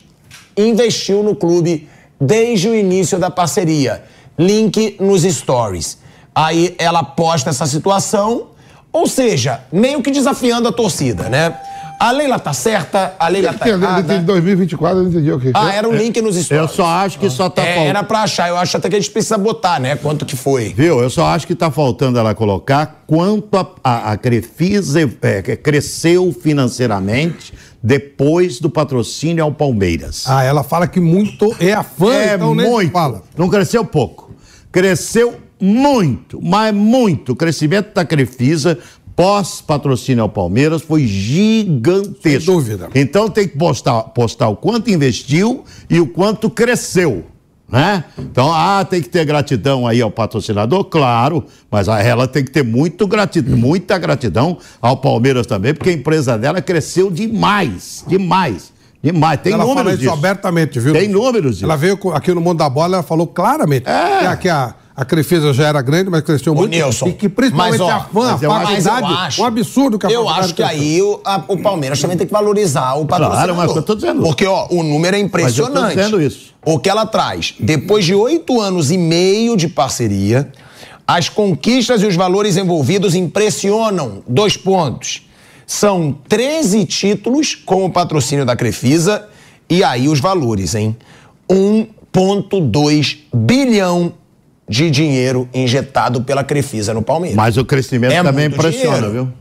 investiu no clube desde o início da parceria. Link nos stories. Aí ela posta essa situação, ou seja, meio que desafiando a torcida, né? A Leila tá certa, a Leila tá errada. tem 2024, eu não entendi o quê. Ah, era um link nos stories. Eu só acho que só tá É, faltando. era pra achar, eu acho até que a gente precisa botar, né? Quanto que foi. Viu? Eu só acho que está faltando ela colocar quanto a, a, a Crefisa é, que cresceu financeiramente depois do patrocínio ao Palmeiras. Ah, ela fala que muito é a fã, é então se muito. fala. Não cresceu pouco. Cresceu muito, mas muito. O crescimento da Crefisa pós-patrocínio ao Palmeiras foi gigantesco. Sem dúvida. Então tem que postar, postar o quanto investiu e o quanto cresceu. Né? Então, ah, tem que ter gratidão aí ao patrocinador, claro, mas ela tem que ter muito gratidão, muita gratidão ao Palmeiras também, porque a empresa dela cresceu demais, demais, demais. Tem ela fala números isso disso. abertamente, viu? Tem números disso. Ela veio aqui no Mundo da Bola, ela falou claramente É. que a, a Crefisa já era grande, mas cresceu muito. Nilson, e que principalmente mas, ó, a fã, a faculdade, acho- um absurdo que a Eu acho que cresceu. aí o, a- o Palmeiras também tem que valorizar o patrocinador. Claro, mas eu tô dizendo. Porque, ó, o número é impressionante. Mas eu tô dizendo isso. O que ela traz, depois de oito anos e meio de parceria, as conquistas e os valores envolvidos impressionam. Dois pontos. São 13 títulos com o patrocínio da Crefisa e aí os valores, hein? 1,2 bilhão de dinheiro injetado pela Crefisa no Palmeiras. Mas o crescimento É também impressiona, dinheiro. viu?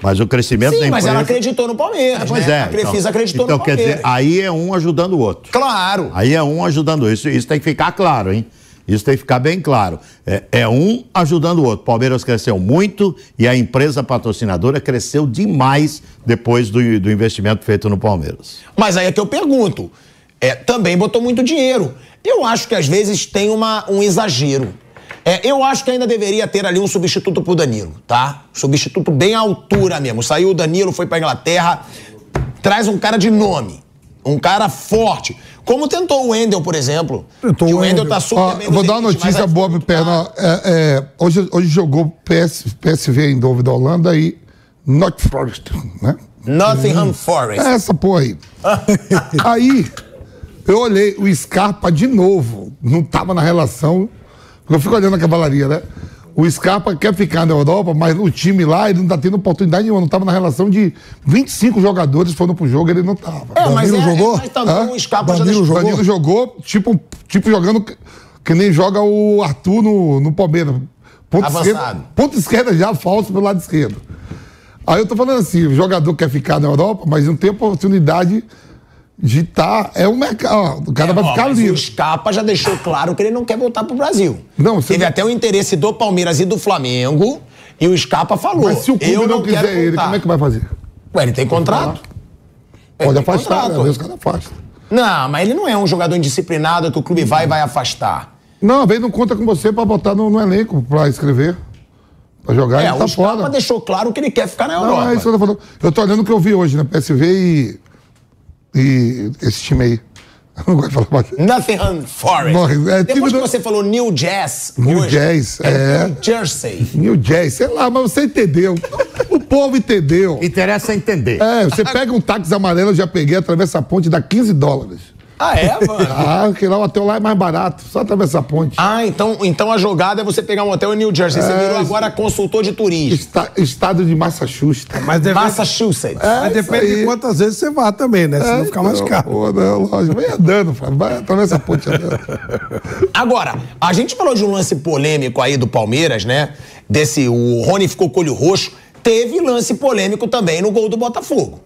Mas o crescimento Sim, da mas empresa... ela acreditou no Palmeiras, Pois né? é. A Crefisa então, acreditou então, no quer Palmeiras. dizer, aí é um ajudando o outro. Claro. Aí é um ajudando o outro. Isso, isso tem que ficar claro, hein? Isso tem que ficar bem claro. É, é um ajudando o outro. Palmeiras cresceu muito e a empresa patrocinadora cresceu demais depois do, do investimento feito no Palmeiras. Mas aí é que eu pergunto. É, também botou muito dinheiro. Eu acho que às vezes tem uma, um exagero. É, eu acho que ainda deveria ter ali um substituto pro Danilo, tá? Substituto bem à altura mesmo. Saiu o Danilo, foi pra Inglaterra. Traz um cara de nome. Um cara forte. Como tentou o Wendel, por exemplo. Tentou que o Wendel tá super Ó, bem eu vou dar uma notícia pro Perna. É, é, hoje, hoje jogou PS, PSV em Dove da Holanda e Not Forest, né? Nottingham Forest. É essa porra aí. aí, eu olhei o Scarpa de novo. Não tava na relação. Eu fico olhando a cavalaria, né? O Scarpa quer ficar na Europa, mas o time lá, ele não tá tendo oportunidade nenhuma. Não tava na relação de 25 jogadores foram pro jogo, ele não tava. É, mas, é, jogou? é, mas também Hã? o Scarpa já Danilo deixou... jogou? Danilo jogou, tipo, tipo jogando que, que nem joga o Arthur no, no Palmeiras. Ponto Avançado. esquerda, ponto esquerda já, falso pelo lado esquerdo. Aí eu tô falando assim, o jogador quer ficar na Europa, mas não tem oportunidade de estar. é um mercado. O cara É, vai ó, ficar livre. O Scarpa já deixou claro que ele não quer voltar pro Brasil. Não, Teve não- até o interesse do Palmeiras e do Flamengo. E o Scarpa falou. Mas se o clube eu não, não quiser ele, como é que vai fazer? Ué, ele tem contrato. Ele Pode tem afastar, né? contrato. Vezes o cara afasta. Não, mas ele não é um jogador indisciplinado que o clube vai e vai afastar. Não, vezes não conta com você pra botar no, no elenco, pra escrever. Pra jogar, É, ele tá o fora. deixou claro que ele quer ficar na Não, Europa. é isso que eu tô falando. Eu tô olhando o que eu vi hoje, né? PSV e. E esse time aí. Eu não gosto de falar mais. Nottingham Forest. Morre, é, Depois que do- você falou New Jazz. New hoje, Jazz, é. New Jersey. New Jazz, sei lá, mas você entendeu. O povo entendeu. Interessa entender. É, você pega um táxi amarelo, eu já peguei, atravessa a ponte, dá 15 dólares. Ah, é, mano? Ah, que lá o hotel lá é mais barato, só atravessar a ponte. Ah, então, então a jogada é você pegar um hotel em New Jersey. Você É, virou agora consultor de turismo. Esta- estado de Massachusetts. Mas depende, Massachusetts. mas isso depende de quantas vezes você vá também, né? Senão fica mais não, caro. Pô, não, lógico. Vai andando. Vai atravessa a ponte andando. Agora, a gente falou de um lance polêmico aí do Palmeiras, né? Desse, o Rony ficou com o olho roxo. Teve lance polêmico também no gol do Botafogo.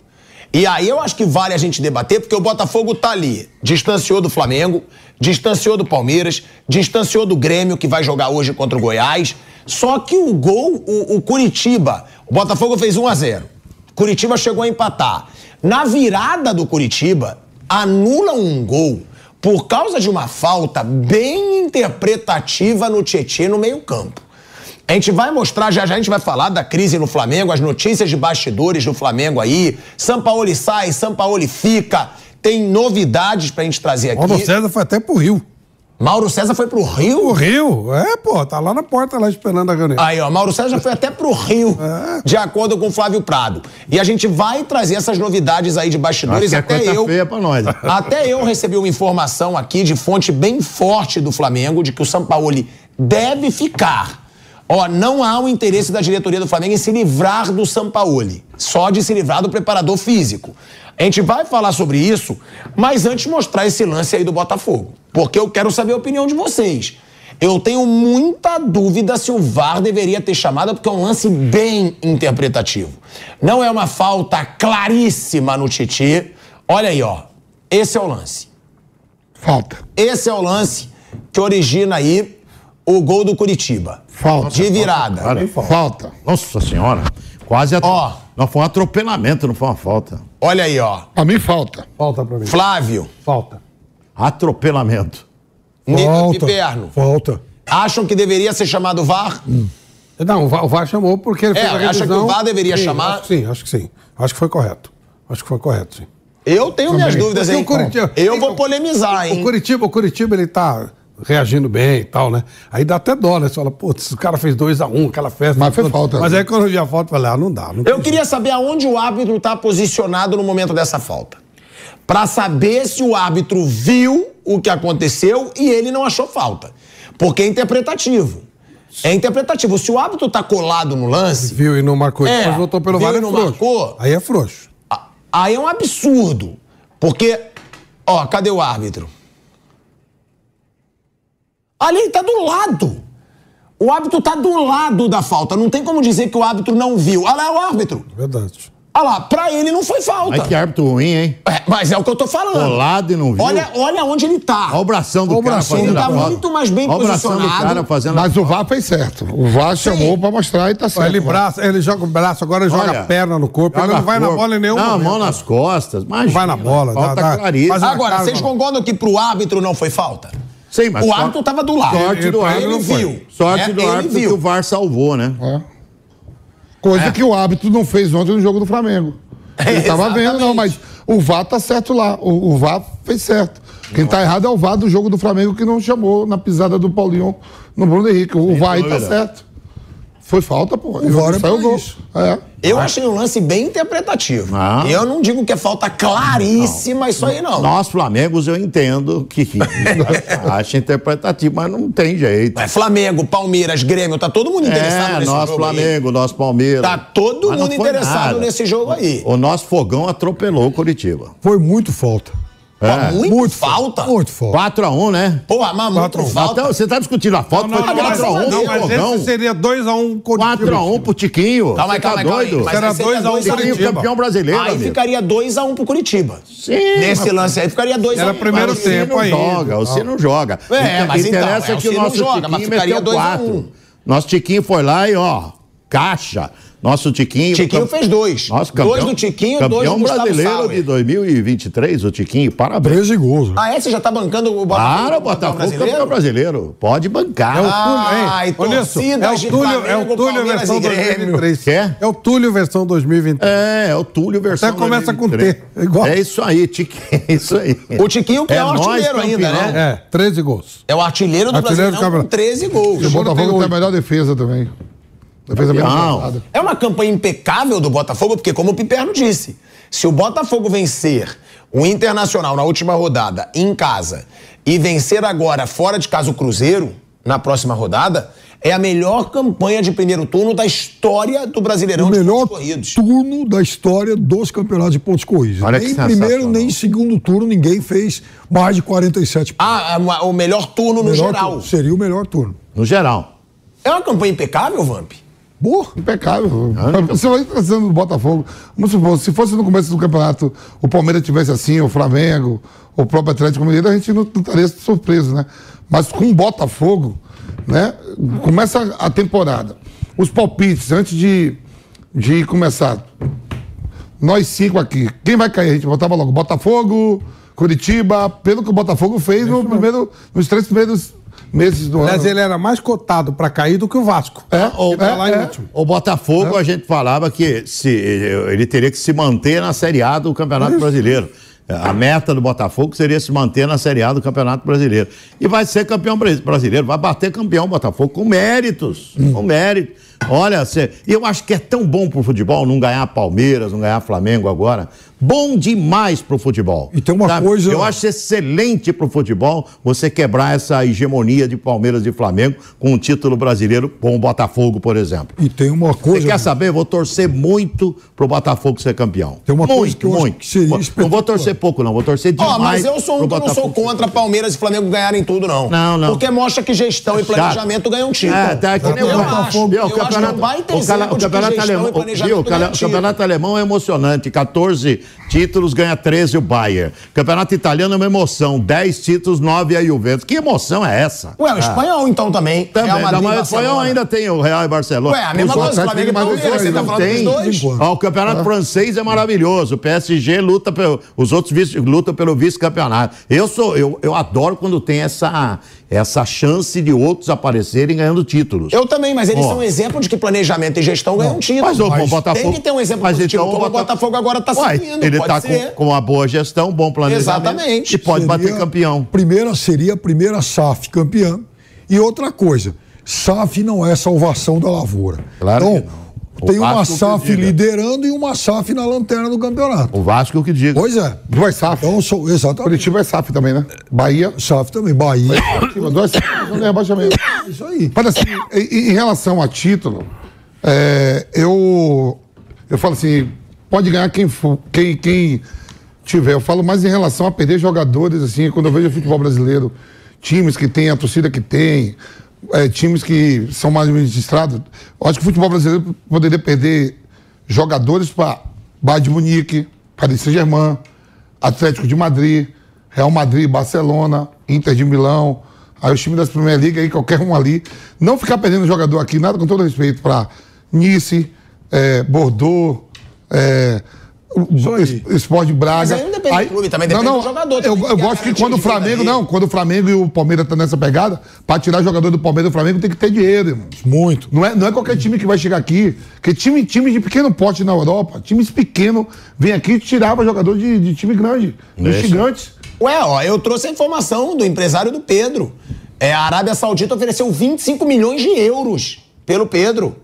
E aí eu acho que vale a gente debater, porque o Botafogo tá ali. Distanciou do Flamengo, distanciou do Palmeiras, distanciou do Grêmio, que vai jogar hoje contra o Goiás. Só que o gol, o, o Curitiba, o Botafogo fez 1 a 0 Curitiba chegou a empatar. Na virada do Curitiba, anula um gol por causa de uma falta bem interpretativa no Tietê no meio-campo. A gente vai mostrar, já já a gente vai falar da crise no Flamengo, as notícias de bastidores do Flamengo aí. Sampaoli sai, Sampaoli fica. Tem novidades pra gente trazer Paulo aqui. César foi até pro Rio. Mauro César foi pro O Rio? Rio, é, pô, tá lá na porta, lá esperando a reunião. Aí, ó, Mauro César já foi até pro Rio, de acordo com o Flávio Prado. E a gente vai trazer essas novidades aí de Acho bastidores. que é Até eu. feia pra nós. Até eu recebi uma informação aqui de fonte bem forte do Flamengo de que o Sampaoli deve ficar. Ó, não há o interesse da diretoria do Flamengo em se livrar do Sampaoli, só de se livrar do preparador físico. A gente vai falar sobre isso, mas antes mostrar esse lance aí do Botafogo, porque eu quero saber a opinião de vocês. Eu tenho muita dúvida se o VAR deveria ter chamado, porque é um lance bem interpretativo. Não é uma falta claríssima no Titi. Olha aí, ó. Esse é o lance. Falta. Esse é o lance que origina aí o gol do Curitiba. Falta. De virada. Cara, Falta. Nossa senhora. Quase atro... Ó. Não foi um atropelamento, não foi uma falta. Olha aí, ó. Pra mim, falta. Falta pra mim. Flávio, Falta. Atropelamento. Nico Falta. Piperno. Falta. Acham que deveria ser chamado VAR? Não, o VAR, o VAR chamou porque ele É, fez a acha que o VAR deveria Sim, chamar? Acho que sim, acho que sim. Acho que foi correto. Acho que foi correto, sim. Eu tenho minhas dúvidas, hein? o Curitiba- Eu vou polemizar, O hein? Curitiba, o Curitiba, ele tá reagindo bem e tal, né? Aí dá até dó, né? Você fala, putz, o cara fez 2x1, aquela festa. Mas foi falta. Mas aí quando eu vi a falta, eu falei, ah, não dá. Não Eu queria saber aonde o árbitro está posicionado no momento dessa falta. Pra saber se o árbitro viu o que aconteceu e ele não achou falta. Porque é interpretativo. É interpretativo. Se o árbitro tá colado no lance, Viu e não marcou, É, depois voltou pelo viu VAR, e não frouxo. marcou. Aí é frouxo. a- aí é um absurdo. Porque, ó, cadê o árbitro? Ali ele tá do lado. O árbitro tá do lado da falta. Não tem como dizer que o árbitro não viu. Olha lá o árbitro. Verdade. Olha lá, pra ele não foi falta. Mas que árbitro ruim, hein? É, mas é o que eu tô falando. Colado e não viu. Olha, olha onde ele tá. Olha o bração do Olha o cara bração, fazendo ele a tá muito mais bem Olha o bração do posicionado. cara fazendo a Mas o VAR fez certo. O VAR chamou pra mostrar e tá certo. Ele, braça, ele joga o braço, agora ele joga Olha, a perna no corpo. Ele não vai na bola em nenhum Não, momento. mão nas costas. Imagina, vai na bola, Falta dá- dá- Agora, vocês não. concordam que pro árbitro não foi falta? Sim, mas o só- árbitro tava do lado. Sorte do árbitro. Ele viu. Sorte É, do árbitro viu. que o VAR salvou, né? Coisa que o árbitro não fez ontem no jogo do Flamengo. Ele tava vendo, não, mas o VAR tá certo lá. O, o VAR fez certo. Quem tá errado é o VAR do jogo do Flamengo que não chamou na pisada do Paulinho no Bruno Henrique. O VAR aí tá certo. Foi falta, pô. O VAR é saiu pra gol. isso. É. Eu achei um lance bem interpretativo. Ah. Eu não digo que é falta claríssima isso aí, não. Nós, Flamengos, eu entendo que acha interpretativo, mas não tem jeito. É Flamengo, Palmeiras, Grêmio, tá todo mundo interessado É, nesse nós, jogo aí. Flamengo, nós, Palmeiras. Tá todo Mas não mundo interessado nada. nesse jogo aí. O nosso fogão atropelou o Curitiba. Foi muito falta. É. Pô, muito, Muito falta. Muito falta. 4x1, né? Porra, mas muito falta. Então, você tá discutindo a falta, Não, foi não, a 4x1 Deus. não, pro mas fogão. esse seria 2x1 Curitiba. 4x1 pro Tiquinho. Calma aí, tá calma aí, calma aí. doido? Mas Será aí seria 2 a 1 dois a um. Tiquinho Curitiba. campeão brasileiro, Aí amigo. ficaria 2x1 pro Curitiba. Sim, Nesse mas- lance aí ficaria 2x1. Era primeiro Mas você tempo não ainda. joga, você não joga. É, mas então, interessa é, que o nosso joga, mas Tiquinho ficaria meteu dois a 4. um. Nosso Tiquinho foi lá e, ó, caixa. Nosso Tiquinho. Tiquinho fez dois. Nosso Dois campeão, do Tiquinho, campeão dois do Gustavo brasileiro Sauer. de 2023, o Tiquinho. Parabéns. 13 gols. né? Ah, é? Você já tá bancando o Botafogo? Para, como Botafogo brasileiro? campeão brasileiro. Pode bancar. É o Túlio, hein? Olha isso. É o de Túlio, é o Flamengo, Túlio Palmeiras versão e Grêmio. 2023. Quer? É o Túlio versão 2023. É, é o Túlio versão Até começa com 2023. T, é igual. É isso aí, Tiquinho. É isso aí. O Tiquinho que é, o nós, artilheiro ainda, campeão. né? É, 13 gols. É o artilheiro do Artilheiro do Brasileirão com campeonato. 13 gols. E o Botafogo tem a melhor defesa também. Avançada. É uma campanha impecável do Botafogo, porque como o Piperno disse, se o Botafogo vencer o Internacional na última rodada em casa e vencer agora fora de casa o Cruzeiro na próxima rodada, é a melhor campanha de primeiro turno da história do Brasileirão O de melhor pontos corridos. turno da história dos campeonatos de pontos corridos. Olha nem primeiro, nem segundo turno, ninguém fez mais de 47 pontos. Ah, o melhor turno no Melhor geral. turno. Seria o melhor turno. No geral. É uma campanha impecável, Vamp? Boa. Impecável. Você vai trazendo o Botafogo. Vamos supor, se fosse no começo do campeonato o Palmeiras tivesse assim, o Flamengo, o próprio Atlético Mineiro, a gente não, não estaria surpreso, né? Mas com o Botafogo, né? Começa a temporada. Os palpites, antes de, de começar, nós cinco aqui, quem vai cair? A gente botava logo Botafogo, Curitiba, pelo que o Botafogo fez no primeiro, nos três primeiros meses do Aliás, ano. ele era mais cotado pra cair do que o Vasco. É, Ou, tá lá em é, último. O Botafogo, a gente falava que se, ele teria que se manter na Série A do Campeonato Brasileiro. A meta do Botafogo seria se manter na Série A do Campeonato Brasileiro. E vai ser campeão bra- brasileiro, vai bater campeão Botafogo com méritos. Com méritos. Olha, eu acho que é tão bom pro futebol não ganhar Palmeiras, não ganhar Flamengo agora. Bom demais pro futebol. E tem uma coisa- Eu acho excelente pro futebol você quebrar essa hegemonia de Palmeiras e Flamengo com um título brasileiro com o Botafogo, por exemplo. E tem uma Você coisa. quer saber? Eu vou torcer muito pro Botafogo ser campeão. Tem uma muito, coisa que eu acho muito. que seria Não vou torcer pouco, não. Vou torcer demais. Ó, mas eu sou um que não sou contra Palmeiras e Flamengo ganharem tudo, não. Não, não. Porque mostra que gestão e Chato. planejamento ganham título. É, tá aqui nem eu o Botafogo. eu Viu, acho que é um baita o, cala- o campeonato alemão, e viu, o o campeonato alemão é emocionante. 14 títulos ganha 13 o Bayern. Campeonato italiano é uma emoção. 10 títulos, 9 a Juventus. Que emoção é essa? Ué, o espanhol então também. Também, Real Madrid, não, mas o espanhol ainda tem o Real e Barcelona. Ué, a mesma coisa, outros- Flamengo e Palmeiras, você tá falando tem. dos dois? Ó, o campeonato francês é maravilhoso. O PSG luta pelo, os outros vice, lutam pelo vice-campeonato. Eu sou, eu, eu adoro quando tem essa, essa chance de outros aparecerem ganhando títulos. Eu também, mas eles Ó. são um exemplo de que planejamento e gestão ganham título. Mas o Botafogo. Tem que ter um exemplo mas positivo, então como o Bota- Botafogo agora tá Uai, seguindo, Ele pode tá com, ser. com uma boa gestão, bom planejamento. Exatamente. E pode bater Seria- campeão. Primeira seria a primeira SAF campeã. E outra coisa, SAF não é salvação da lavoura. Claro que então, não. O tem uma que SAF liderando e uma SAF na lanterna do campeonato. O Vasco é o que diga. Pois é. Duas SAF. Então, sou, exatamente. Curitiba é SAF também, né? Bahia. SAF também, Bahia. Curitiba, Duas SAF de rebaixamento. Isso aí. Mas assim, em, em relação a título, é, eu, eu falo assim, pode ganhar quem for, quem, quem tiver. Eu falo mais em relação a perder jogadores, assim, quando eu vejo o futebol brasileiro, times que tem a torcida que tem, é, times que são mais administrados. Eu acho que o futebol brasileiro poderia perder jogadores para Bayern de Munique, Paris Saint-Germain, Atlético de Madrid, Real Madrid, Barcelona, Inter de Milão, aí os times das Premier League, aí qualquer um ali. Não ficar perdendo jogador aqui, nada com todo respeito, para Nice, é, Bordeaux, é, o- aí. o Sport de Braga. Mas aí não depende do clube, também depende do jogador Eu, também, eu é gosto que quando o Flamengo, não, quando o Flamengo e o Palmeiras estão nessa pegada, para tirar jogador do Palmeiras e do Flamengo tem que ter dinheiro, irmão. Muito. Não é, não é qualquer time que vai chegar aqui. Porque time, time de pequeno porte na Europa, times pequenos, vem aqui e tirava jogador de, de time grande, dos gigantes. Ué, ó, eu trouxe a informação do empresário do Pedro. É, a Arábia Saudita ofereceu 25 milhões de euros pelo Pedro.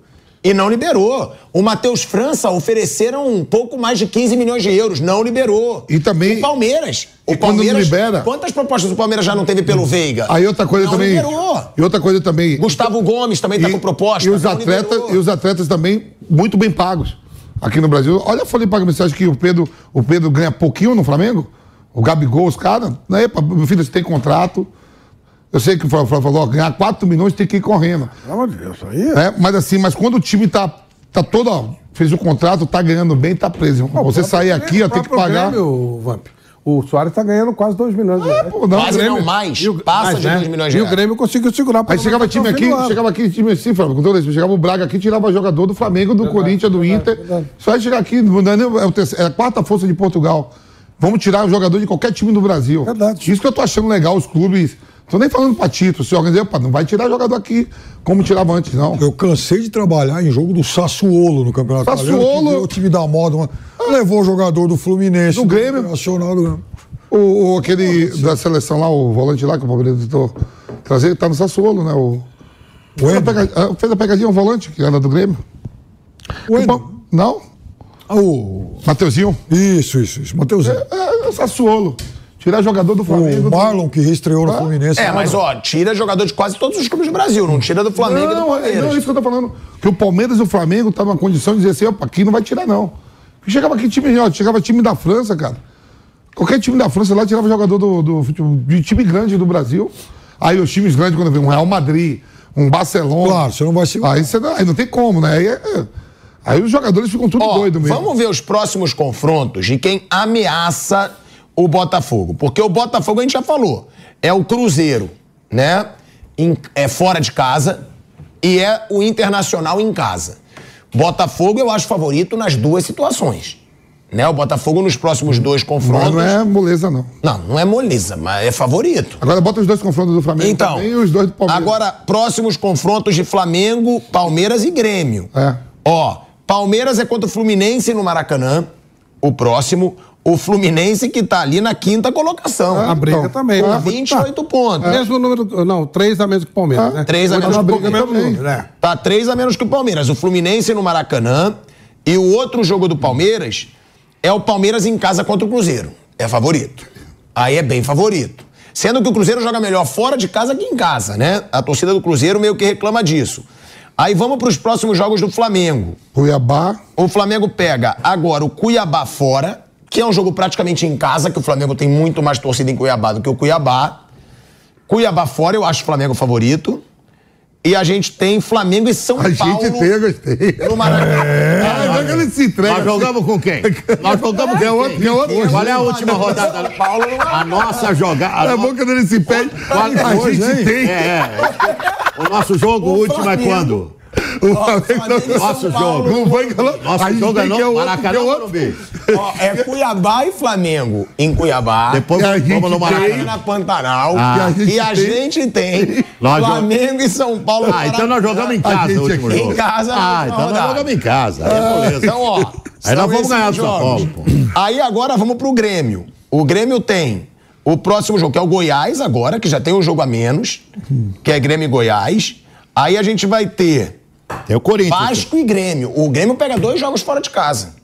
E não liberou. O Matheus França ofereceram um pouco mais de 15 milhões de euros. Não liberou. E também- O Palmeiras. E O Palmeiras. libera- Quantas propostas o Palmeiras já não teve pelo Veiga? Aí outra coisa não também. liberou. E outra coisa também. Gustavo Gomes também tá com proposta. E os, liberou. e os atletas também muito bem pagos aqui no Brasil. Olha a folha de pagamento. Você acha que o Pedro, o Pedro ganha pouquinho no Flamengo? O Gabigol, os caras? Não é, pá, meu filho, você tem contrato. Eu sei que o Flávio falou, ó, ganhar 4 milhões tem que ir correndo. Pelo amor de Deus, isso aí é. né? Mas assim, mas quando o time tá, tá todo, ó, fez o contrato, tá ganhando bem, tá preso. irmão. Você sair aqui, ó, tem que pagar. Grêmio, Vamp. O Soares tá ganhando quase 2 milhões de reais. Pô, não, Quase Grêmio. não mais. O- Passa mas, de né? 2 milhões de E o. Grêmio conseguiu segurar Aí chegava time aqui, chegava aqui, time assim, Flávio, com todo respeito, chegava o Braga aqui, tirava jogador do Flamengo, do Corinthians, do Inter. Só aí chegar aqui, não é, nem- é, o terceiro- é a quarta força de Portugal. Vamos tirar o jogador de qualquer time do Brasil. Verdade. Isso que eu tô achando legal, os clubes. Tô nem falando pra título, se organizar, não vai tirar jogador aqui como tirava antes, não. Eu cansei de trabalhar em jogo do Sassuolo no Campeonato Sassuolo. Italiano, o time da moda. uma- Levou o jogador do Fluminense. Do Grêmio. Nacional do Grêmio. O, o- aquele da seleção lá, o volante lá, que o Palmeiras tentou trazer, tá no Sassuolo, né? O, fez, a Wendel. pega- ah, fez a pegadinha, o volante, que era do Grêmio. Wendel. Não? Ah, o- Mateuzinho? Isso, isso, isso. Mateuzinho. É, é o Sassuolo. Tirar jogador do Flamengo. O Marlon, que reestreou no Fluminense. É, mas ó, tira jogador de quase todos os clubes do Brasil, não tira do Flamengo e do Não, é, Palmeiras. não, é isso que eu tô falando. Que o Palmeiras e o Flamengo estavam na condição de dizer assim, opa, aqui não vai tirar, não. Porque chegava aqui time, ó, chegava time da França, cara. Qualquer time da França lá tirava jogador do, do futebol- de time grande do Brasil. Aí os times grandes, quando vem um Real Madrid, um Barcelona. Claro, você não vai segurar. Aí, você não, aí não tem como, né? Aí, é- aí os jogadores ficam tudo Ó, doido mesmo. Vamos ver os próximos confrontos de quem ameaça o Botafogo. Porque o Botafogo, a gente já falou, é o Cruzeiro, né? É fora de casa e é o Internacional em casa. Botafogo eu acho favorito nas duas situações. Né? O Botafogo nos próximos dois Mas confrontos. não é moleza, não. Não, não é moleza, mas é favorito. Agora bota os dois confrontos do Flamengo Então, também e os dois do Palmeiras. agora, próximos confrontos de Flamengo, Palmeiras e Grêmio. É. Ó, Palmeiras é contra o Fluminense no Maracanã, o próximo. O Fluminense que tá ali na quinta colocação. A briga Então, também. Com né? 28 pontos. Mesmo número. Não, três a menos que o Palmeiras, né? Três a menos na que o Palmeiras. né? Tá 3 a menos que o Palmeiras. O Fluminense no Maracanã. E o outro jogo do Palmeiras é o Palmeiras em casa contra o Cruzeiro. É favorito. Aí é bem favorito. Sendo que o Cruzeiro joga melhor fora de casa que em casa, né? A torcida do Cruzeiro meio que reclama disso. Aí vamos para os próximos jogos do Flamengo. Cuiabá. O Flamengo pega agora o Cuiabá fora, que é um jogo praticamente em casa, que o Flamengo tem muito mais torcida em Cuiabá do que o Cuiabá. Cuiabá fora, eu acho o Flamengo favorito. E a gente tem Flamengo e São A Paulo. gente tem, eu gostei. No Maracanã. Ah, não é ele se entrega. Nós jogamos com quem? Nós jogamos com é outro, quem? que é outro. Qual é a última rodada? Paulo A nossa jogada. É bom quando ele se pede. A gente tem. É, é. O nosso jogo último é Flamengo. quando? O Flamengo não- Nosso jogo. Não vai. Nosso A gente jogo é é no Maracanã é ou outro. Morumbi? Ó, é Cuiabá e Flamengo em Cuiabá. Depois a gente vamos no Maracanã. na Pantanal. Ah. E a gente tem Nós Flamengo e São Paulo. Ah, então nós jogamos em casa gente o último aqui. jogo. Em casa, Ah, então nós rodada. jogamos em casa. Aí, beleza. Então, ó. Aí nós vamos ganhar do São. Paulo, pô. Aí agora vamos pro Grêmio. O Grêmio tem o próximo jogo, que é o Goiás agora, que já tem um jogo a menos, que é Grêmio e Goiás. Aí a gente vai ter Tem o Corinthians. Vasco e Grêmio. O Grêmio pega dois jogos fora de casa.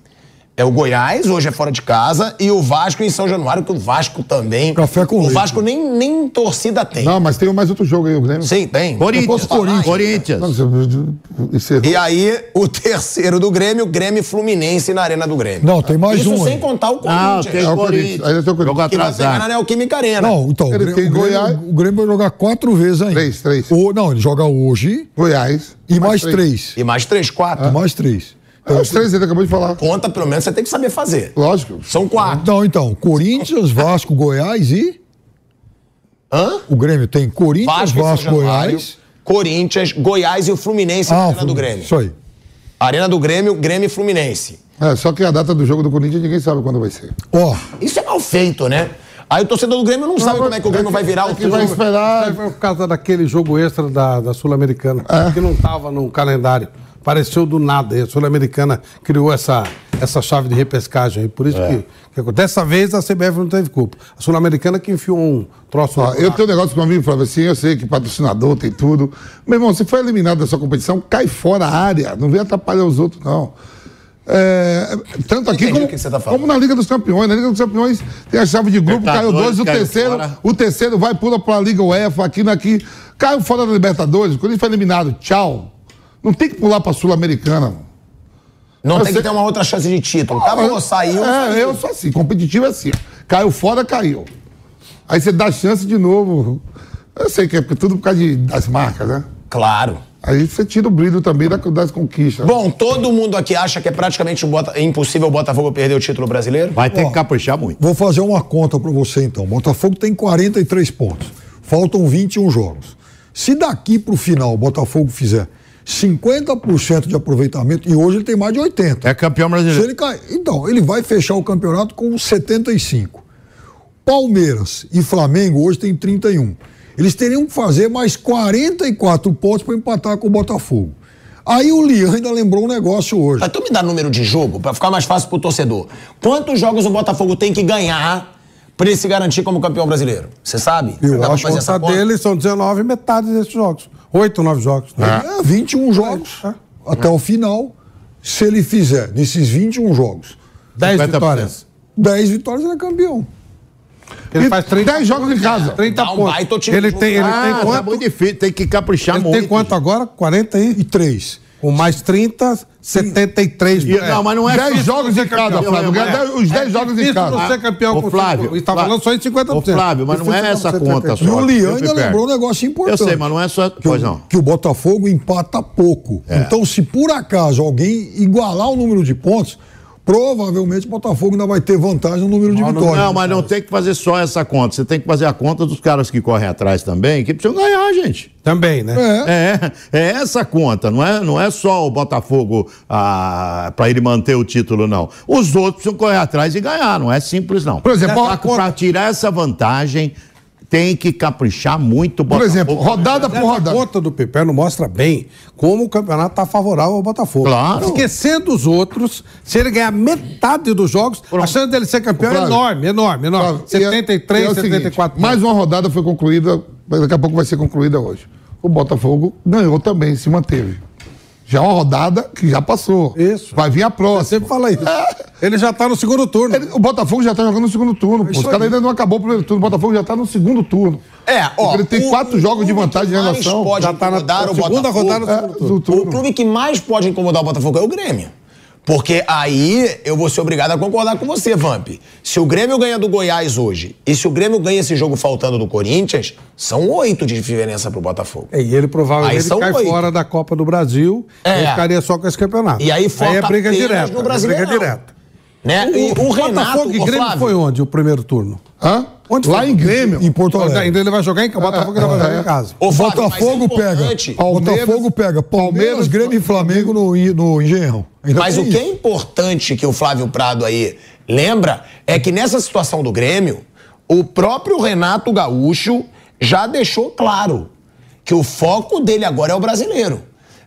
É o Goiás, hoje é fora de casa, e o Vasco em São Januário, que o Vasco também. Café com O leite. Vasco nem, nem torcida tem. Não, mas tem mais outro jogo aí, o Grêmio. Sim, tem. Corinthians. Corinthians. Corinthians. Não, E aí, o terceiro do Grêmio, Grêmio Fluminense na Arena do Grêmio. Não, tem mais Isso um sem aí. contar o Ah, Corinthians. tem É o o Corinthians. Corinthians. Ainda tem o Corinthians. Jogo que vai pegar na atrasado. Neoquímica Arena. Não, então, o Ele Grêmio, tem o Grêmio- Goiás. o Grêmio vai jogar quatro vezes ainda. Três, três. Ou, não, ele joga hoje Goiás. e mais, três. E mais três, quatro. E mais três. É, os três ele acabou de falar. Conta, pelo menos, você tem que saber fazer. Lógico. São quatro. Não, então, Corinthians, Vasco, Goiás e. Hã? O Grêmio tem Corinthians, Vasco, Vasco, e Januário, Goiás. Corinthians, Goiás e o Fluminense na Ah, Arena do. Grêmio. Isso aí. Arena do Grêmio, Grêmio e Fluminense. É, só que a data do jogo do Corinthians ninguém sabe quando vai ser. Ó, Isso é mal feito, né? Aí o torcedor do Grêmio não sabe como é que o Grêmio vai virar o É que vai jogo. esperar. Foi por causa daquele jogo extra da, da Sul-Americana, que não estava no calendário. Apareceu do nada. E a Sul-Americana criou essa, essa chave de repescagem aí. Por isso que, que acontece. Dessa vez a CBF não teve culpa. A Sul-Americana que enfiou um troço. No eu tenho um negócio comigo, Flávio, assim, eu sei que patrocinador tem tudo. Meu irmão, se for eliminado dessa competição, cai fora a área. Não vem atrapalhar os outros, não. É, tanto aqui como, que tá como na Liga dos Campeões. Na Liga dos Campeões tem a chave de grupo, caiu dois, o caiu terceiro, fora. o terceiro vai, pula pra Liga UEFA, aqui aqui. Caiu fora da Libertadores, quando ele foi eliminado, tchau. Não tem que pular pra Sul-Americana. mano. Não Eu tem sei- que ter uma outra chance de título. Acabou, saiu. É, saiu. eu sou assim, competitivo é assim. Caiu fora, caiu. Aí você dá chance de novo. Eu sei que é tudo por causa de- das marcas, né? Claro. Aí você tira o brilho também da- das conquistas. Bom, todo mundo aqui acha que é praticamente um Bota- impossível o Botafogo perder o título brasileiro? Vai ter Ó. que caprichar muito. vou fazer uma conta para você então. Botafogo tem 43 pontos. Faltam 21 jogos. Se daqui para o final o Botafogo fizer 50% de aproveitamento, e hoje ele tem mais de 80%. É campeão Se brasileiro. ele cai, então, ele vai fechar o campeonato com 75. Palmeiras e Flamengo hoje tem 31. Eles teriam que fazer mais 44 pontos para empatar com o Botafogo. Aí o Lian ainda lembrou um negócio hoje. Mas tu me dá número de jogo pra ficar mais fácil pro torcedor. Quantos jogos o Botafogo tem que ganhar pra ele se garantir como campeão brasileiro? Você sabe? Eu acho fazer A conta deles são 19 metade desses jogos. 8, 9 jogos. né? É, 21 jogos É. até o final. Se ele fizer nesses 21 jogos 10 50%. vitórias. 10 vitórias, ele é campeão. Ele faz 30, 10 jogos em casa. 30 Dá um pontos. Ele tem, ele ah, tem tá quanto? muito difícil. Tem que caprichar Ele muito. tem quanto agora? 40 aí? E 3. Com mais 30, 73. E- não, mas não é 10 só- jogos em casa, campeão, Flávio. é. Ganha Os 10 jogos em casa. você campeão Ô, com Flávio, Está Flávio. falando só em 50%. Ô, Flávio, mas não é essa conta só. E o Eu ainda lembrou um negócio importante. Eu sei, mas não é só. Que, Pois o, não. que o Botafogo empata pouco. Então, se por acaso alguém igualar o número de pontos, provavelmente o Botafogo ainda vai ter vantagem no número de vitórias. Não, mas não tem que fazer só essa conta. Você tem que fazer a conta dos caras que correm atrás também, que precisam ganhar, gente. Também, né? É. É, é essa conta, não é, não é só o Botafogo ah, para ele manter o título, não. Os outros precisam correr atrás e ganhar, não é simples, não. Por exemplo, Pra- a conta- pra tirar essa vantagem, tem que caprichar muito. Por exemplo, rodada por rodada. conta do Piperno mostra bem como o campeonato está favorável ao Botafogo. Claro. Esquecendo os outros, se ele ganhar metade dos jogos, a chance dele ser campeão é enorme, enorme, enorme. Flávio, e é- 73, e é o seguinte, 74. mais uma rodada foi concluída, daqui a pouco vai ser concluída hoje. O Botafogo ganhou também, se manteve. Já é uma rodada que já passou. Isso. Vai vir a Você próxima. sempre fala isso. Ele já está no segundo turno. Ele- o Botafogo já está jogando no segundo turno. pô. Os caras ainda não acabou o primeiro turno. O Botafogo já está no segundo turno. É, ó. Ele tem o- quatro o jogos de vantagem em mais relação- Pode Já tá na o segunda Botafogo. rodada do É, turno. O clube que mais pode incomodar o Botafogo é o Grêmio. Porque aí eu vou ser obrigado a concordar com você, Vamp. Se o Grêmio ganha do Goiás hoje e se o Grêmio ganha esse jogo faltando do Corinthians, são oito de diferença pro Botafogo. É, E ele Aí provavelmente são cai oito. fora da Copa do Brasil É. e ficaria só com esse campeonato. E aí foca é briga direta. no é briga direta. Né? E o, Renato, Botafogo e Grêmio Flávio, foi onde o primeiro turno? Hã? Onde Lá foi? em Grêmio. Em Porto Alegre. Ainda ele vai jogar em casa. Botafogo ainda vai jogar em casa. Mas Botafogo é pega. Palmeiras- Botafogo pega. Palmeiras, Grêmio e Flamengo no, no Engenhão. Ainda Mas o que é importante que o Flávio Prado aí lembra é que nessa situação do Grêmio, o próprio Renato Gaúcho já deixou claro que o foco dele agora é o brasileiro.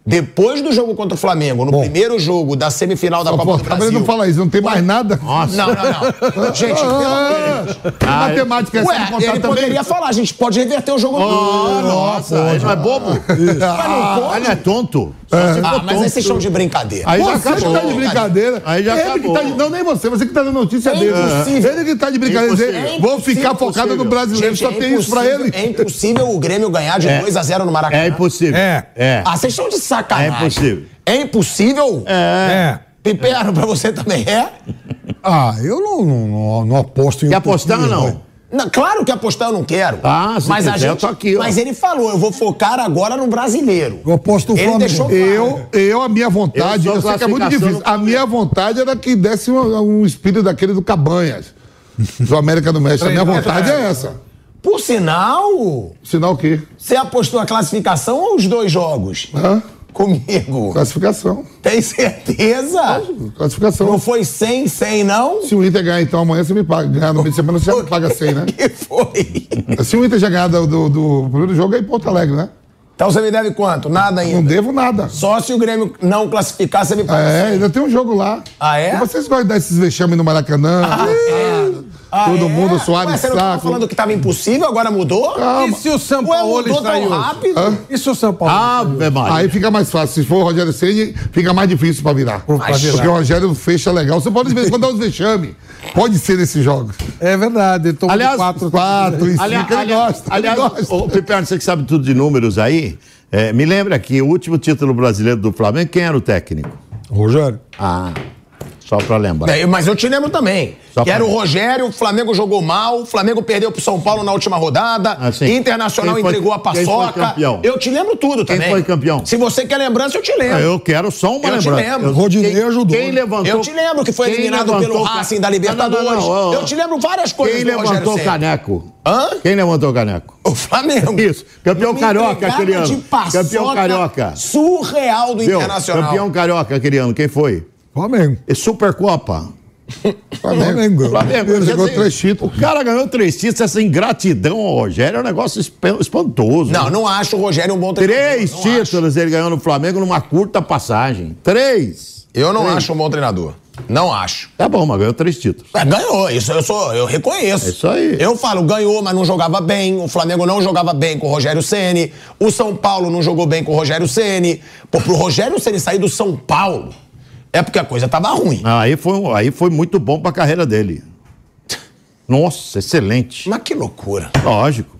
Depois do jogo contra o Flamengo, no primeiro jogo da semifinal da Só Copa pô, do tá? Brasil. não fala isso, não tem mais nada. Nossa. Não, não, não. Gente, pelo amor de Deus. Que matemática é Ué, contar ele também? poderia falar, a gente pode reverter o jogo. Oh, nossa, ele não é bobo? Ah, ele é tonto. For Ah, mas vocês estão de brincadeira. Aí já Você acabou. que tá de brincadeira. Aí já ele acabou. que tá de, Não, nem você, você que tá dando notícia É dele. impossível. Ele que tá de brincadeira. Dizer, Vou ficar focado no brasileiro, Gente, só é tem isso pra ele. É impossível o Grêmio ganhar de 2 a 0 no Maracanã. É impossível. É. É. Ah, vocês estão de sacanagem. É impossível. É impossível? É. Piperno, pra você também é? Ah, eu não, não, não- não aposto em. Quer apostar ou não? Não, claro que apostar eu não quero. Ah, se mas a quiser, eu gente, tô aqui, ó. Mas ele falou, eu vou focar agora no brasileiro. Eu aposto no Ele Flamengo. deixou claro. Eu, eu, a minha vontade, Eu eu, sei que é muito difícil. A minha vontade era que desse um, um espírito daquele do Cabanhas, do América do México. A minha vontade é essa. Por sinal, Sinal o quê? você apostou a classificação ou os dois jogos? Hã? Comigo. Classificação. Tem certeza? Classificação. Não foi 100, 100 não? Se o Inter ganhar então amanhã, você me paga. Ganhar no meio de semana, você já me paga 100, né? que foi? Se o Inter já ganhar do, do, do primeiro jogo, é em Porto Alegre, né? Então você me deve quanto? Nada Não ainda. devo nada. Só se o Grêmio não classificar, você me paga. É, 100. ainda tem um jogo lá. Ah, é? E vocês gostam de dar esses vexames no Maracanã? Ah, todo é? mundo suave Ué, você não tava saco. falando que tava impossível, agora mudou? E se o São Ué, Paulo mudou está tão aí hoje? rápido? E se o São Paulo? Ave Maria. Aí fica mais fácil. Se for o Rogério Ceni, fica mais difícil pra virar. Virar. Porque o Rogério fecha legal. Você pode de vez em quando dar uns vexame. Pode ser nesses jogos. É verdade. Ele Aliás, quatro. Quatro e cinco, Aliás, ele aliás, gosta. aliás ele gosta. ô, Piperno, você que sabe tudo de números aí, é, me lembra que o último título brasileiro do Flamengo, quem era o técnico? Rogério. Ah, só pra lembrar. É, Mas eu te lembro também. Só que era o Rogério, o Flamengo jogou mal, o Flamengo perdeu pro São Paulo na última rodada, Ah, sim. Internacional Quem foi- entregou a quem foi paçoca. campeão? Eu te lembro tudo Quem também. foi campeão? Se você quer lembrança, eu te lembro. Ah, Eu quero só uma Eu te lembrança. lembro. Eu- Rodinei quem- ajudou, Quem né? levantou... Eu te lembro que foi quem eliminado levantou pelo Racing da Não, não, Libertadores. não, não, ó. Eu te lembro várias coisas Quem levantou o caneco? Hã? Quem levantou o caneco? O Flamengo. Isso. Campeão carioca aquele ano. Campeão carioca. Surreal do Viu? Internacional. Campeão carioca aquele ano, quem foi? Flamengo. E Supercopa. Flamengo. Flamengo. Jogou dizer, três títulos. O cara ganhou três títulos, essa ingratidão ao Rogério é um negócio esp- espantoso. Não, não acho o Rogério um bom treinador. Três Não títulos ele ganhou no Flamengo numa curta passagem. Três. Eu não Três. acho um bom treinador. Não acho. Tá bom, mas ganhou três títulos. É, ganhou, isso eu sou, eu reconheço. É isso aí. Eu falo, ganhou, mas não jogava bem. O Flamengo não jogava bem com o Rogério Ceni. O São Paulo não jogou bem com o Rogério Ceni. Pô, pro Rogério Ceni sair do São Paulo é porque a coisa tava ruim. Aí foi, aí foi muito bom pra carreira dele. Nossa, excelente. Mas que loucura. Lógico.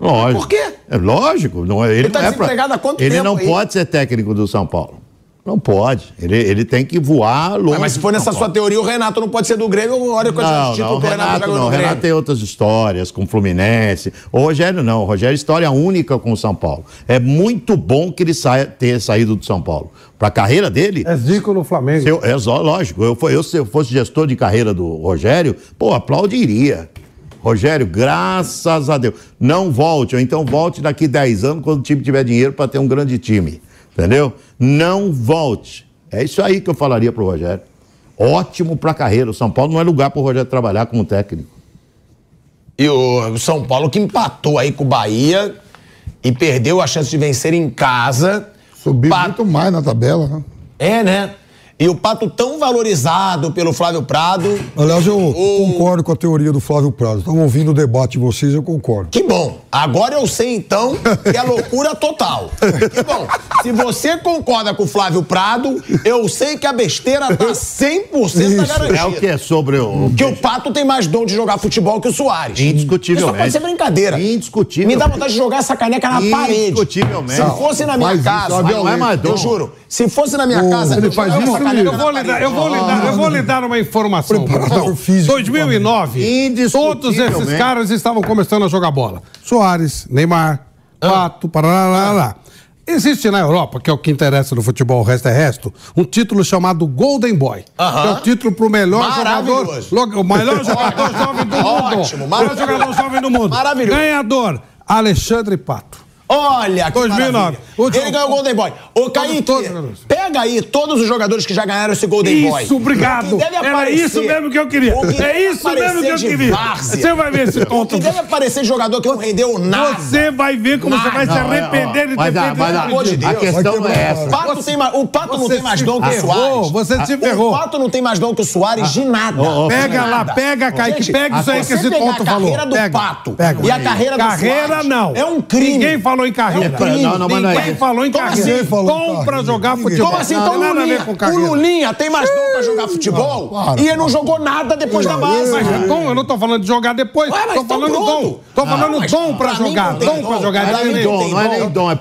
Lógico. Por quê? É lógico. Não, é- ele, Ele tá não é pra- desempregado há quanto Ele tempo não aí? pode ser técnico do São Paulo. Não pode. Ele, ele tem que voar longe. Mas, mas se for nessa sua Paulo. teoria, o Renato não pode ser do Grêmio. Olha quantos Não, não, que o Renato, Renato não. Renato tem outras histórias com o Fluminense. O Rogério não. O Rogério é história única com o São Paulo. É muito bom que ele saia, tenha saído do São Paulo. Pra carreira dele, É zico no Flamengo. eu- é só, lógico. Eu, eu, se eu fosse gestor de carreira do Rogério, pô, aplaudiria. Rogério, graças a Deus. Não volte, ou então volte daqui 10 anos, quando o time tiver dinheiro para ter um grande time. Entendeu? Não volte. É isso aí que eu falaria pro Rogério. Ótimo pra carreira. O São Paulo não é lugar pro Rogério trabalhar como técnico. E o São Paulo que empatou aí com o Bahia e perdeu a chance de vencer em casa. Subiu Pato- muito mais na tabela, né? É, né? E o Pato tão valorizado pelo Flávio Prado. Aliás, eu concordo com a teoria do Flávio Prado. Estava ouvindo o debate de vocês, eu concordo. Que bom. Agora eu sei então que é loucura total. Que bom. Se você concorda com o Flávio Prado, eu sei que a besteira tá 100% Isso. garantida. É o que é sobre o. Que o Pato tem mais dom de jogar futebol que o Soares. Indiscutivelmente. Isso pode ser brincadeira. Indiscutivelmente. Me dá vontade de jogar essa caneca na parede. Indiscutivelmente. Se fosse na minha casa, Não é mais dom. eu juro, se fosse na minha casa, ele eu faz isso, essa caneca Eu vou, lhe dar, eu, vou lhe dar, eu vou lhe dar uma informação. Preparador físico. 2009, Indiscutivelmente. todos esses caras estavam começando a jogar bola. Soares, Neymar, Pato, parará. Existe na Europa, que é o que interessa no futebol, o resto é resto, um título chamado Golden Boy. Aham. Que é o título pro melhor jogador. Maravilhoso. O melhor jogador jovem do mundo. Ótimo, O melhor maravilhoso. jogador jovem do mundo. Maravilhoso. Ganhador, Alexandre Pato. Olha, que 2009. maravilha. Último- Ele ganhou o Golden Boy. Ô, Kaique, todos pega aí todos os jogadores que já ganharam esse Golden Boy. Isso, obrigado. O Era aparecer- isso mesmo que eu queria. o que É isso mesmo que eu de queria. várzea. Você vai ver esse O tonto. que deve aparecer de jogador que não rendeu nada. Você vai ver como você vai se Não, é, ó, arrepender de mas ter a- feito isso. a- Pelo amor de A Deus. questão não Vai é essa. O Pato, tem o Pato não tem mais se dom que o Soares. você se O ferrou. Pato não tem mais dom que o Soares de nada. Ô, ô, Pega De lá, nada. pega, Kaique, pega isso aí que esse pegar tonto a falou. carreira do Pega, Pato e a carreira do Carreira Soares não. É um crime. Ninguém falou em carreira. É. Não, não, mas não é Ninguém falou em carreira. assim? falou Dom pra jogar futebol. Como assim? Não Então o Lulinha, o. Lulinha tem mais dom pra jogar futebol e ele não jogou nada depois da base. Mas dom, eu não tô falando de jogar depois. Tô então falando dom. Tô Não, falando dom pra jogar. não Dom pra jogar. Não é nem não dom, não é nem dom. é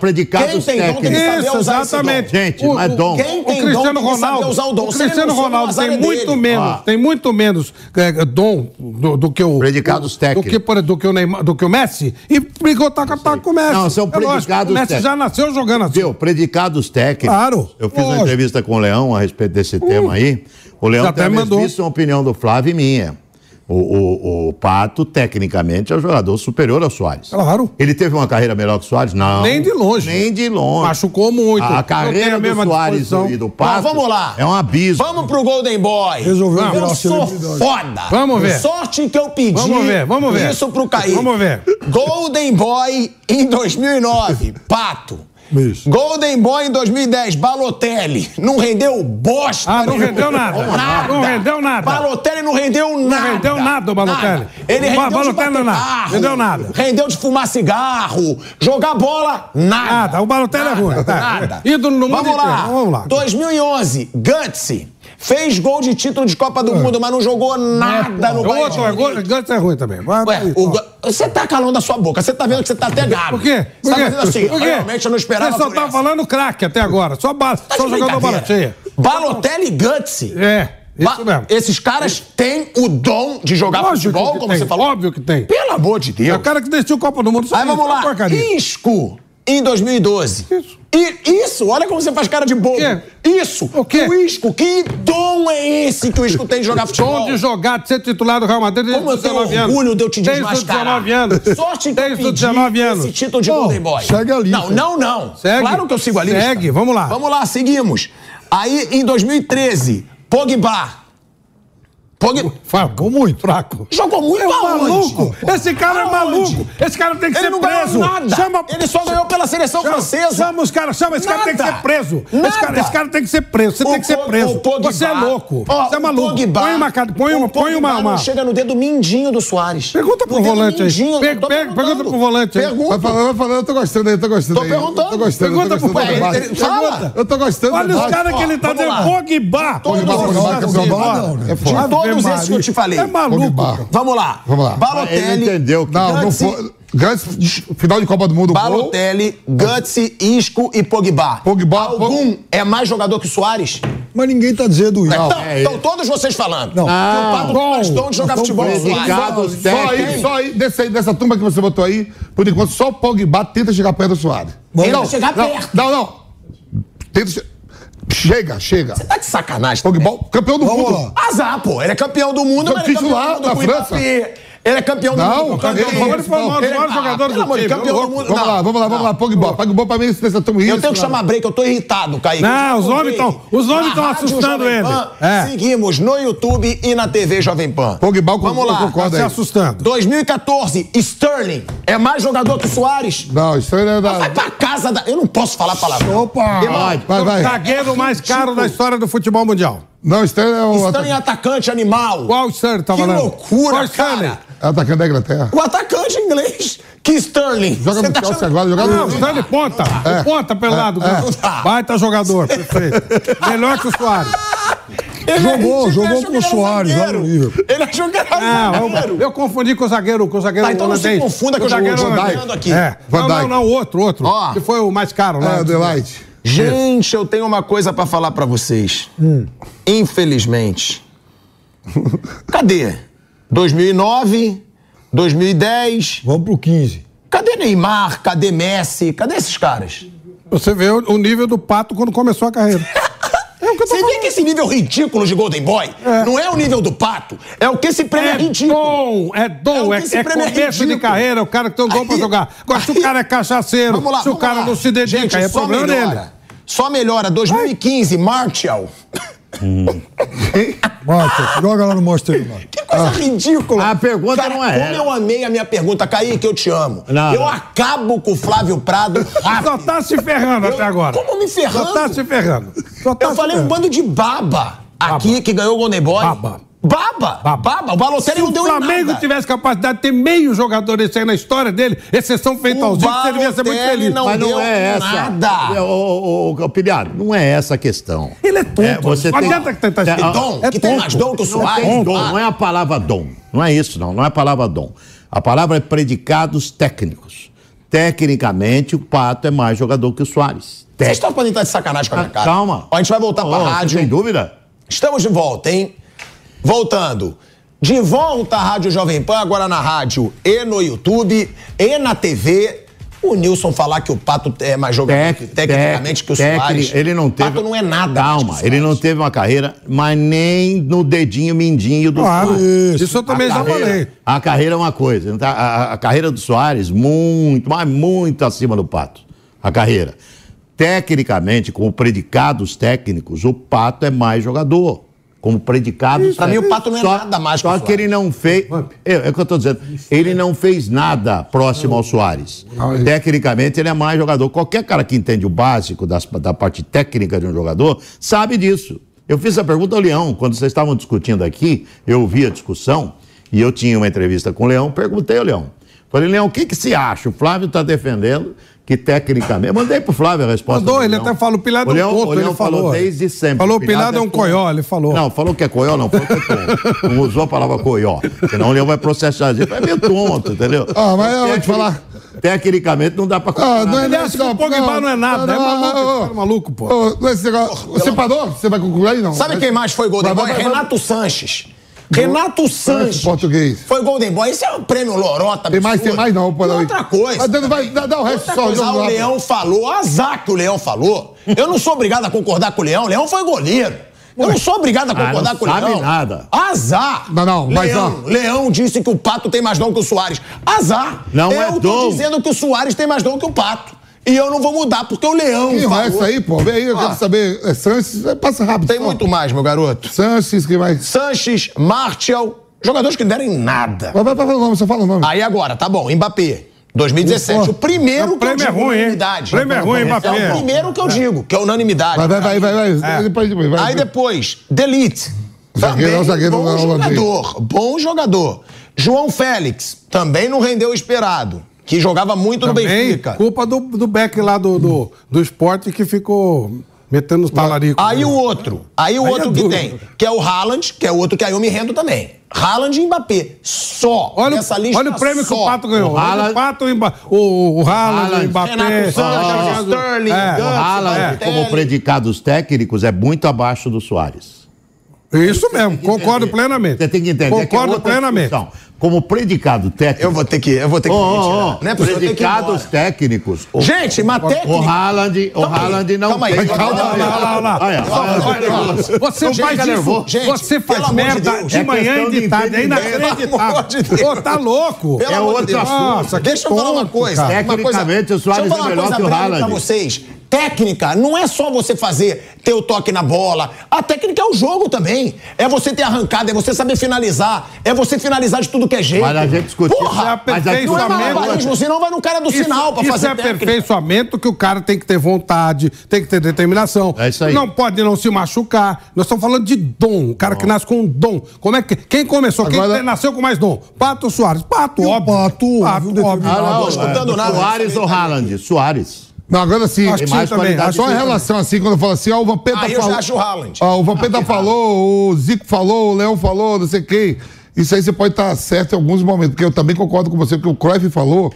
técnicos. saber Isso, exatamente. Gente, mas dom. Quem o tem Cristiano Ronaldo, usar o dom. o Cristiano não Ronaldo azar tem é muito menos, Ah. tem muito menos é, dom do, que o Predicados do, técnicos. do que do que o Neymar, do que o Messi e brigou a taco com o Messi. Não, são É lógico, predicados O Messi técnicos. já nasceu jogando assim. Viu? Predicados técnicos. Claro. Eu fiz uma Lógico. entrevista com o Leão a respeito desse tema aí. O Leão Já até mandou. mesmíssima opinião do Flávio e minha. O, o, o Pato, tecnicamente, é o jogador superior ao Soares. Claro. Ele teve uma carreira melhor que o Soares? Não. Nem de longe. Nem de longe. Machucou muito. A Não tem carreira a do Soares disposição. e do Pato Mas vamos lá. é um abismo. Vamos pro Golden Boy. Resolveu eu virar sou celebridade. foda. Vamos ver. Sorte que eu pedi. Vamos ver, vamos ver. Isso pro Kaique. Vamos ver. Golden Boy em 2009, Pato. Isso. Golden Boy em 2010, Balotelli. Não rendeu bosta. Ah, não rendeu nada. Não rendeu nada. Balotelli não rendeu nada. rendeu nada o Balotelli. Nada. Ele rendeu Balotelli de não nada. carro, Rendeu nada. Rendeu de fumar cigarro. Jogar bola, nada. Nada. O Balotelli é Nada, ruim. Tá. Nada. Ídolo no mundo vamos lá. inteiro. Vamos lá. 2011, Gutsy. Fez gol de título de Copa do Mundo, mas não jogou nada no Bayern de é Munique. Gantz é ruim também. Ué, você tá calando a sua boca. Você tá vendo que você tá até gago. Por quê? Você tá fazendo assim. Realmente eu não esperava Você só tá falando craque até agora. Só, ba... Tá só jogando bola cheia. Balotelli e Gutsy. É, isso mesmo. Esses caras têm o dom de jogar Lógico futebol, como tem, você falou. Óbvio que tem. Pelo amor de É Deus. o cara que decidiu o Copa do Mundo. Aí vamos é lá. Isco em 2012. Isso. E isso, olha como você faz cara de bobo. quê? Isso. O quê? O Isco, que dom é esse que o Isco tem de jogar futebol? Dom de jogar, de ser titular do Real Madrid desde Como eu tenho 19 anos. orgulho de eu te Desde os desmascarar. 19 anos. Sorte que Desde eu os pedi 19 anos. esse título de Não, Golden Boy. segue a lista. Não, não, não. Segue. Claro que eu sigo a lista. Segue, vamos lá. Vamos lá, seguimos. Aí, em 2013, Pogba. Pogba. Fraco, muito fraco. Jogou muito É maluco. Esse cara é maluco. Esse cara tem que Ele ser preso. nada. Chama... Ele só ganhou pela seleção Chama, francesa. chama os caras, chama, esse cara tem que Nada. ser preso. Esse Nada. cara, esse cara tem que ser preso. Você O tem que ser preso. Você é louco. Ó, Você é maluco. Pogba- põe uma, ca- põe uma, põe uma, uma... chega no dedo mindinho do Soares. Pergunta pro volante aí. mindinho, pergunta pro volante aí. Vai Pergunta. falando, vai falando, eu tô gostando aí, tô gostando Tô aí. perguntando. Tô gostando, Pergunta pro fala. Eu tô gostando do Olha os caras que ele tá dizendo. Pogba. Pogba, Pogba, Pogba, né? É De foda. todos esses eu te falei. É maluco. Vamos lá. Vamos lá. Balotelli. Ele entendeu que Não, não foi. Gantz, final de Copa do Mundo, gol. Balotelli, Gutsy, Isco e Pogba. Pogba, Algum é mais jogador que o Soares? Mas ninguém tá dizendo isso. Então, é então todos vocês falando. Não. Que o Pato de jogar Não, futebol que o Soares. Só aí, só aí, desse aí, dessa turma que você botou aí, por enquanto, só o Pogba tenta chegar perto do Soares. Tenta não, chegar não, perto. Não, não. Tenta che- Chega, chega. Tá de sacanagem. Pogba, campeão do Vamos mundo. lá. Azar, pô. Ele é campeão do mundo, mas ele é campeão titular do mundo na França. Mbappé. Ele é campeão do Não, mundo. campeão do mundo, Ele foi Ele- Ah, jogadores pelo do time. campeão do mundo. Vamos lá, vamos lá, vamos lá. Pogba, Pogba pra mim, vocês estão Eu tenho que chamar break, eu tô irritado, Kaique. Não, os Eu já nomes contei. tão- os nomes Na tão Rádio assustando Jovem ele. Pan, É. Seguimos no YouTube e na TV Jovem Pan. Pogba, Vamos lá. concordo Tá se assustando. 2014, Sterling é mais jogador que Soares. Não, isso aí é Vai da... pra casa da... Eu não posso falar palavrão. Opa! Vai, vai. Zagueiro mais caro da história do futebol mundial. Não, Sterling é o Sterling é ata- atacante animal. Qual o Sterling tá Que falando? loucura, Qual o Sterling? cara. atacante da Inglaterra. O atacante inglês. Que Sterling. Joga Você no tá Chelsea achando- agora, joga Não, o no... Sterling ponta. O ponta pelado. é. Baita jogador, perfeito. Melhor que o Soares. Ele Jogou, ele jogou achou com que o era Soares lá zagueiro. no. Ele achou que era Não, zagueiro. eu, eu confundi com o zagueiro, com o zagueiro Tá, então não se holandês. confunda que O eu já zagueiro vou jogando aqui. É. Van Não, não, Dijk. não, outro, outro. Ó. Que foi o mais caro lá. É, Adelaide. Gente, eu tenho uma coisa pra falar pra vocês. Infelizmente. Cadê? 2009, 2010. Vamos pro 15. Cadê Neymar? Cadê Messi? Cadê esses caras? Você vê o, nível do Pato quando começou a carreira. É Você vê que esse nível ridículo de Golden Boy não é o nível do Pato, é o que esse prêmio é, É ridículo. dom, é É dom, é, é é começo de carreira, o cara que tem um dom pra Aí- jogar. Agora, se o cara é cachaceiro, lá, se o cara lá. não se dedica, Gente, é problema melhora. dele. Só melhora. 2015, Martial. Bota, joga lá no Monster. Que coisa ridícula. A pergunta Cara, não é Como eu amei a minha pergunta, Kaique, eu te amo. Não, eu não. acabo com o Flávio Prado Só rápido. tá se ferrando Eu- até agora. Como me ferrando? Só tá se ferrando. Só tá Eu se falei um ferrando. bando de baba aqui que ganhou o Golden Boy. Baba. Baba. Baba. O Balotelli Se não o deu em Flamengo nada. tivesse capacidade de ter meio jogador desse aí na história dele, exceção feita aos O outros, ele devia ser muito feliz. não Mas não deu é essa. nada. É, Ô, ô, ô, Pilhado, não é essa a questão. Ele é tonto. você não tem- adianta que tentar É, explicar. Dom, É que tem mais dom que o Não Soares. dom, Ah, não é a palavra dom. Não é isso, não. Não é a palavra dom. A palavra é predicados técnicos. Tecnicamente, o Pato é mais jogador que o Soares. Vocês estão podendo estar de sacanagem com a minha cara. Calma. Ó, a gente vai voltar pra Ô, rádio. Sem dúvida. Estamos de volta, hein? Voltando. De volta à Rádio Jovem Pan, agora na rádio e no YouTube e na TV. O Nilson falar que o Pato é mais jogador Tec- tecnicamente que o tec- Soares. Ele não teve. Pato não é nada. Calma, ele não teve uma carreira, mas nem no dedinho mindinho do Claro, Soares. isso eu também a já carreira, falei. A carreira é uma coisa. tá? A, a- a carreira do Soares, muito, mas muito acima do Pato. A carreira. Tecnicamente, como predicados técnicos, o Pato é mais jogador. Como predicados Pra mim, o. Pato não é Só- nada mais que o Só que ele não fez. É, é o que eu estou dizendo. Ele não fez nada próximo ao Soares. Tecnicamente, ele é mais jogador. Qualquer cara que entende o básico das- da parte técnica de um jogador sabe disso. Eu fiz a pergunta ao Leão, quando vocês estavam discutindo aqui, eu ouvi a discussão e eu tinha uma entrevista com o Leão, perguntei ao Leão. Falei, Leão, o que, que se acha? O Flávio está defendendo que tecnicamente. Eu mandei pro Flávio a resposta. Mandou, do ele até fala, o Pilado é o um Leão, tonto, o Leão ele falou falou. desde sempre. Falou, o Pilado é um coió, ele falou. Não, falou que é coió, não, falou que é tonto. Não usou a palavra coió. Senão o Leão vai processar gente. É meio tonto, entendeu? Ah, mas eu vou te falar. Tecnicamente não dá pra Ah, não é Aliás, nesse o Pogba não é nada, é maluco, esse cara é maluco, pô. Não é esse negócio- Você parou? Você vai concluir aí, não? Sabe quem mais foi vai, vai, vai. Renato Sanches. Renato Sanches. português. Foi Golden Boy. Esse é um prêmio lorota. Tem mais, absurdo. tem mais não, pô. Outra coisa. Mas dando- vai, dá, dá o resto só. coisa, o. Leão falou, azar que o Leão falou. Eu não sou obrigado a concordar com o Leão. O Leão foi goleiro. Eu não sou obrigado a Ah, concordar não com o Leão. nada. Azar. Não, não, mas, Leão, ó. Leão disse que o Pato tem mais dom que o Soares. Azar. Não eu é tô dom. dizendo que o Soares tem mais dom que o Pato. E eu não vou mudar, porque o Leão Quem falou. vai essa aí, pô? Vem aí, eu Ah. quero saber. É Sanches, é, passa rápido. Tem só. muito mais, meu garoto. Sanches, que vai. Sanches, Martial, jogadores que não deram em nada. Vai, vai, vai, o nome, só fala o nome. Aí agora, tá bom, Mbappé. 2017. O primeiro O que eu prêmio é digo ruim, hein? unanimidade. O prêmio é ruim, É Mbappé. o primeiro que eu digo, que é unanimidade. Vai, vai, vai, vai. vai. É. Depois, depois, vai. Aí depois, Delite. Zagueiro, Também é zagueiro bom jogador, bom jogador. João Félix, também não rendeu o esperado, que jogava muito no Também, Benfica. culpa do, do Beck lá do, do, do esporte que ficou metendo os talaricos. Aí o outro, aí o Aí outro é que duro. tem, que é o Haaland, que é outro que aí eu me rendo também. Haaland e Mbappé, só. Olha, nessa lista olha o prêmio que só. o Pato ganhou. O Haaland- o Pato, o, o, o Haaland, Haaland, Mbappé. Renato Sanches, Sterling, é. O Haaland, Balotelli. como predicados técnicos, é muito abaixo do Soares. Isso mesmo, concordo entender. plenamente. Você tem que entender. que é Concordo outra plenamente. discussão. Como predicado técnico. Eu vou ter que, eu vou ter que é tenho que ir predicados técnicos. O, Gente, mas técnica... o Haaland, o Calma aí, Haaland não calma aí, tem. calma aí. Olha lá, olha lá. Olha, olha, Você faz nervoso. isso. Gente, você faz merda de, manhã e de de tarde. É inacreditável. de Deus. Ô, tá louco. Pelo É outro assunto. Deixa eu falar uma coisa. Tecnicamente, o Soares deixa eu falar é uma melhor coisa que o Haaland. Pra vocês. Técnica não é só você fazer, ter o toque na bola. A técnica é o jogo também. É você ter arrancada, é você saber finalizar. É você finalizar de tudo que é jeito. Mas a gente discutiu- Isso é Porra! Mas aqui- Não é aperfeiçoamento. malabarismo, senão vai no cara do sinal pra isso fazer é técnica. aperfeiçoamento que o cara tem que ter vontade, tem que ter determinação. É isso aí. Não pode não se machucar. Nós estamos falando de dom. O cara que nasce com um dom. Como é que. Quem começou? Agora- Quem nasceu com mais dom? Pato Soares. Pato, o óbvio. Pato, Pato, óbvio, óbvio. Ah, Não não, tô escutando é, nada. Soares ou Haaland? Soares. Não, agora sim. Acho que mais sim também. Acho Só em relação assim, quando eu falo assim, ó, o Vampeta Ah, eu falou. já acho o Haaland. Ó, o Vampeta falou, o Zico falou, o Leão falou, não sei quem. Isso aí você pode estar certo em alguns momentos, porque eu também concordo com você, porque o Cruyff falou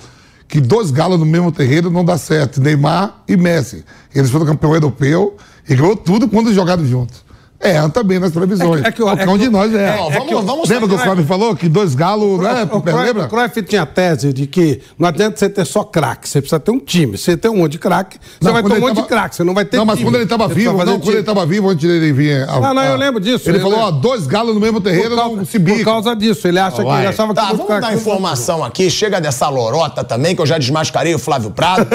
que dois galos no mesmo terreno não dá certo, Neymar e Messi. Eles foram campeão europeu e ganhou tudo quando jogaram juntos. É, também nas televisões. É que- é que é que um de nós é. É vamos, que o- vamos Lembra que o Flávio falou que dois galos, né? O Cruyff, Lembra? o Cruyff tinha a tese de que não adianta você ter só craque, você precisa ter um time. Você ter um monte de craque, você Não, vai ter um monte tava- de craque, você não vai ter Não, mas time. quando ele estava vivo, não, quando ele estava vivo, antes dele vir. a- Não, não, eu lembro disso. Ele falou, ó, dois galos no mesmo terreno por causa, não se por bica. causa disso. Ele acha que ele achava Tá, que vamos dar informação aqui. Chega dessa lorota também, que eu já desmascarei o Flávio Prado.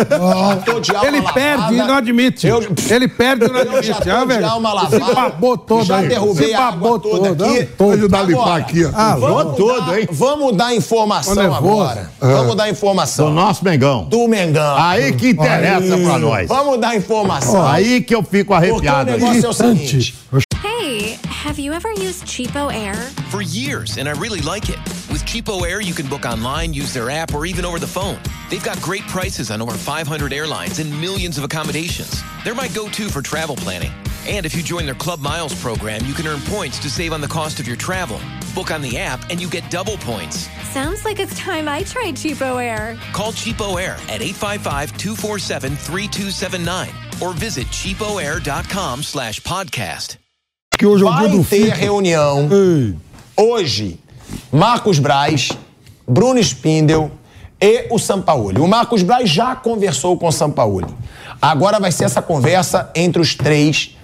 Ele perde e não admite. Eu- Ele perde e não Eu já admite. tô Ah, de velho. alma Se lavada. Babou todo Já aí. derrubei Se a água toda todo. aqui. Vou ajudar a limpar aqui, ó. Ah, Vamos todo, dar, hein? vamos dar informação agora. Vamos dar informação. Do nosso Mengão. Do Mengão. Aí que interessa pra nós. Vamos dar informação. Aí que eu fico Porque o arrepiado. negócio é o seguinte. Hey, have you ever used Cheapo Air? For years, and I really like it. With Cheapo Air, you can book online, use their app, or even over the phone. They've got great prices on over 500 airlines and millions of accommodations. They're my go to for travel planning. And if you join their Club Miles program, you can earn points to save on the cost of your travel. Book on the app, and you get double points. Sounds like it's time I tried Cheapo Air. Call Cheapo Air at 855-247-3279 or visit cheapoair.com slash podcast. Que hoje é Vai ter reunião Ei. hoje. Marcos Braz, Bruno Spindel e o Sampaoli. O Marcos Braz já conversou com o Sampaoli. Agora vai ser essa conversa entre os três.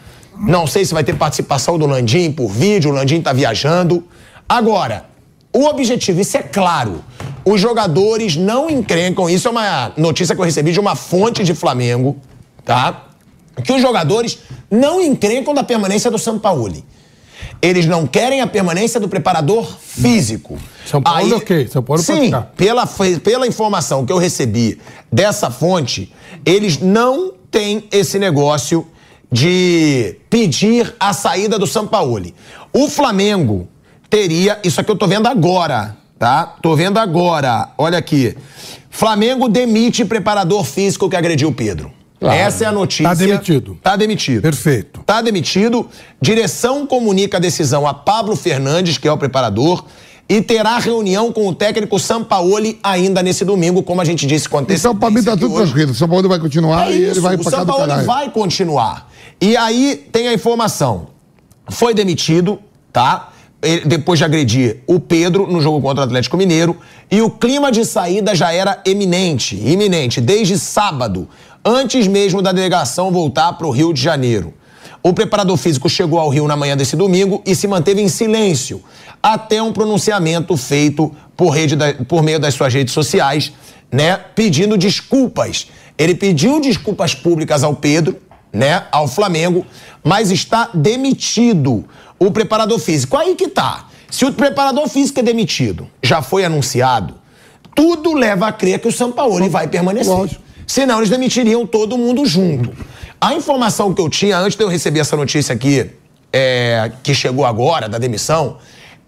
Não sei se vai ter participação do Landim por vídeo, o Landim tá viajando. Agora, o objetivo, isso é claro. Os jogadores não encrencam, isso é uma notícia que eu recebi de uma fonte de Flamengo, tá? Que os jogadores não encrencam da permanência do Sampaoli. Eles não querem a permanência do preparador físico. São Paulo é ok, São Paulo pode Sim, pela, pela informação que eu recebi dessa fonte, eles não têm esse negócio de pedir a saída do Sampaoli. O Flamengo teria, isso aqui eu tô vendo agora, tá? Tô vendo agora, olha aqui. Flamengo demite preparador físico que agrediu o Pedro. Claro. Essa é a notícia. Tá demitido. Tá demitido. Perfeito. Tá demitido. Direção comunica a decisão a Pablo Fernandes, que é o preparador, e terá reunião com o técnico Sampaoli ainda nesse domingo, como a gente disse com antecedência. Então, pra mim, tá aqui tudo tranquilo. O São Paulo vai continuar É e ele vai o pra cá do Sampaoli caralho. vai continuar. E aí tem a informação. Foi demitido, tá? Depois de agredir o Pedro no jogo contra o Atlético Mineiro. E o clima de saída já era eminente, iminente, desde sábado, antes mesmo da delegação voltar para o Rio de Janeiro. O preparador físico chegou ao Rio na manhã desse domingo e se manteve em silêncio até um pronunciamento feito por, rede da- por meio das suas redes sociais, né, pedindo desculpas. Ele pediu desculpas públicas ao Pedro, né, ao Flamengo, mas está demitido o preparador físico. Aí que tá. Se o preparador físico é demitido, já foi anunciado, tudo leva a crer que o Sampaoli vai permanecer. Lógico. Senão eles demitiriam todo mundo junto. A informação que eu tinha antes de eu receber essa notícia aqui, é, que chegou agora, da demissão,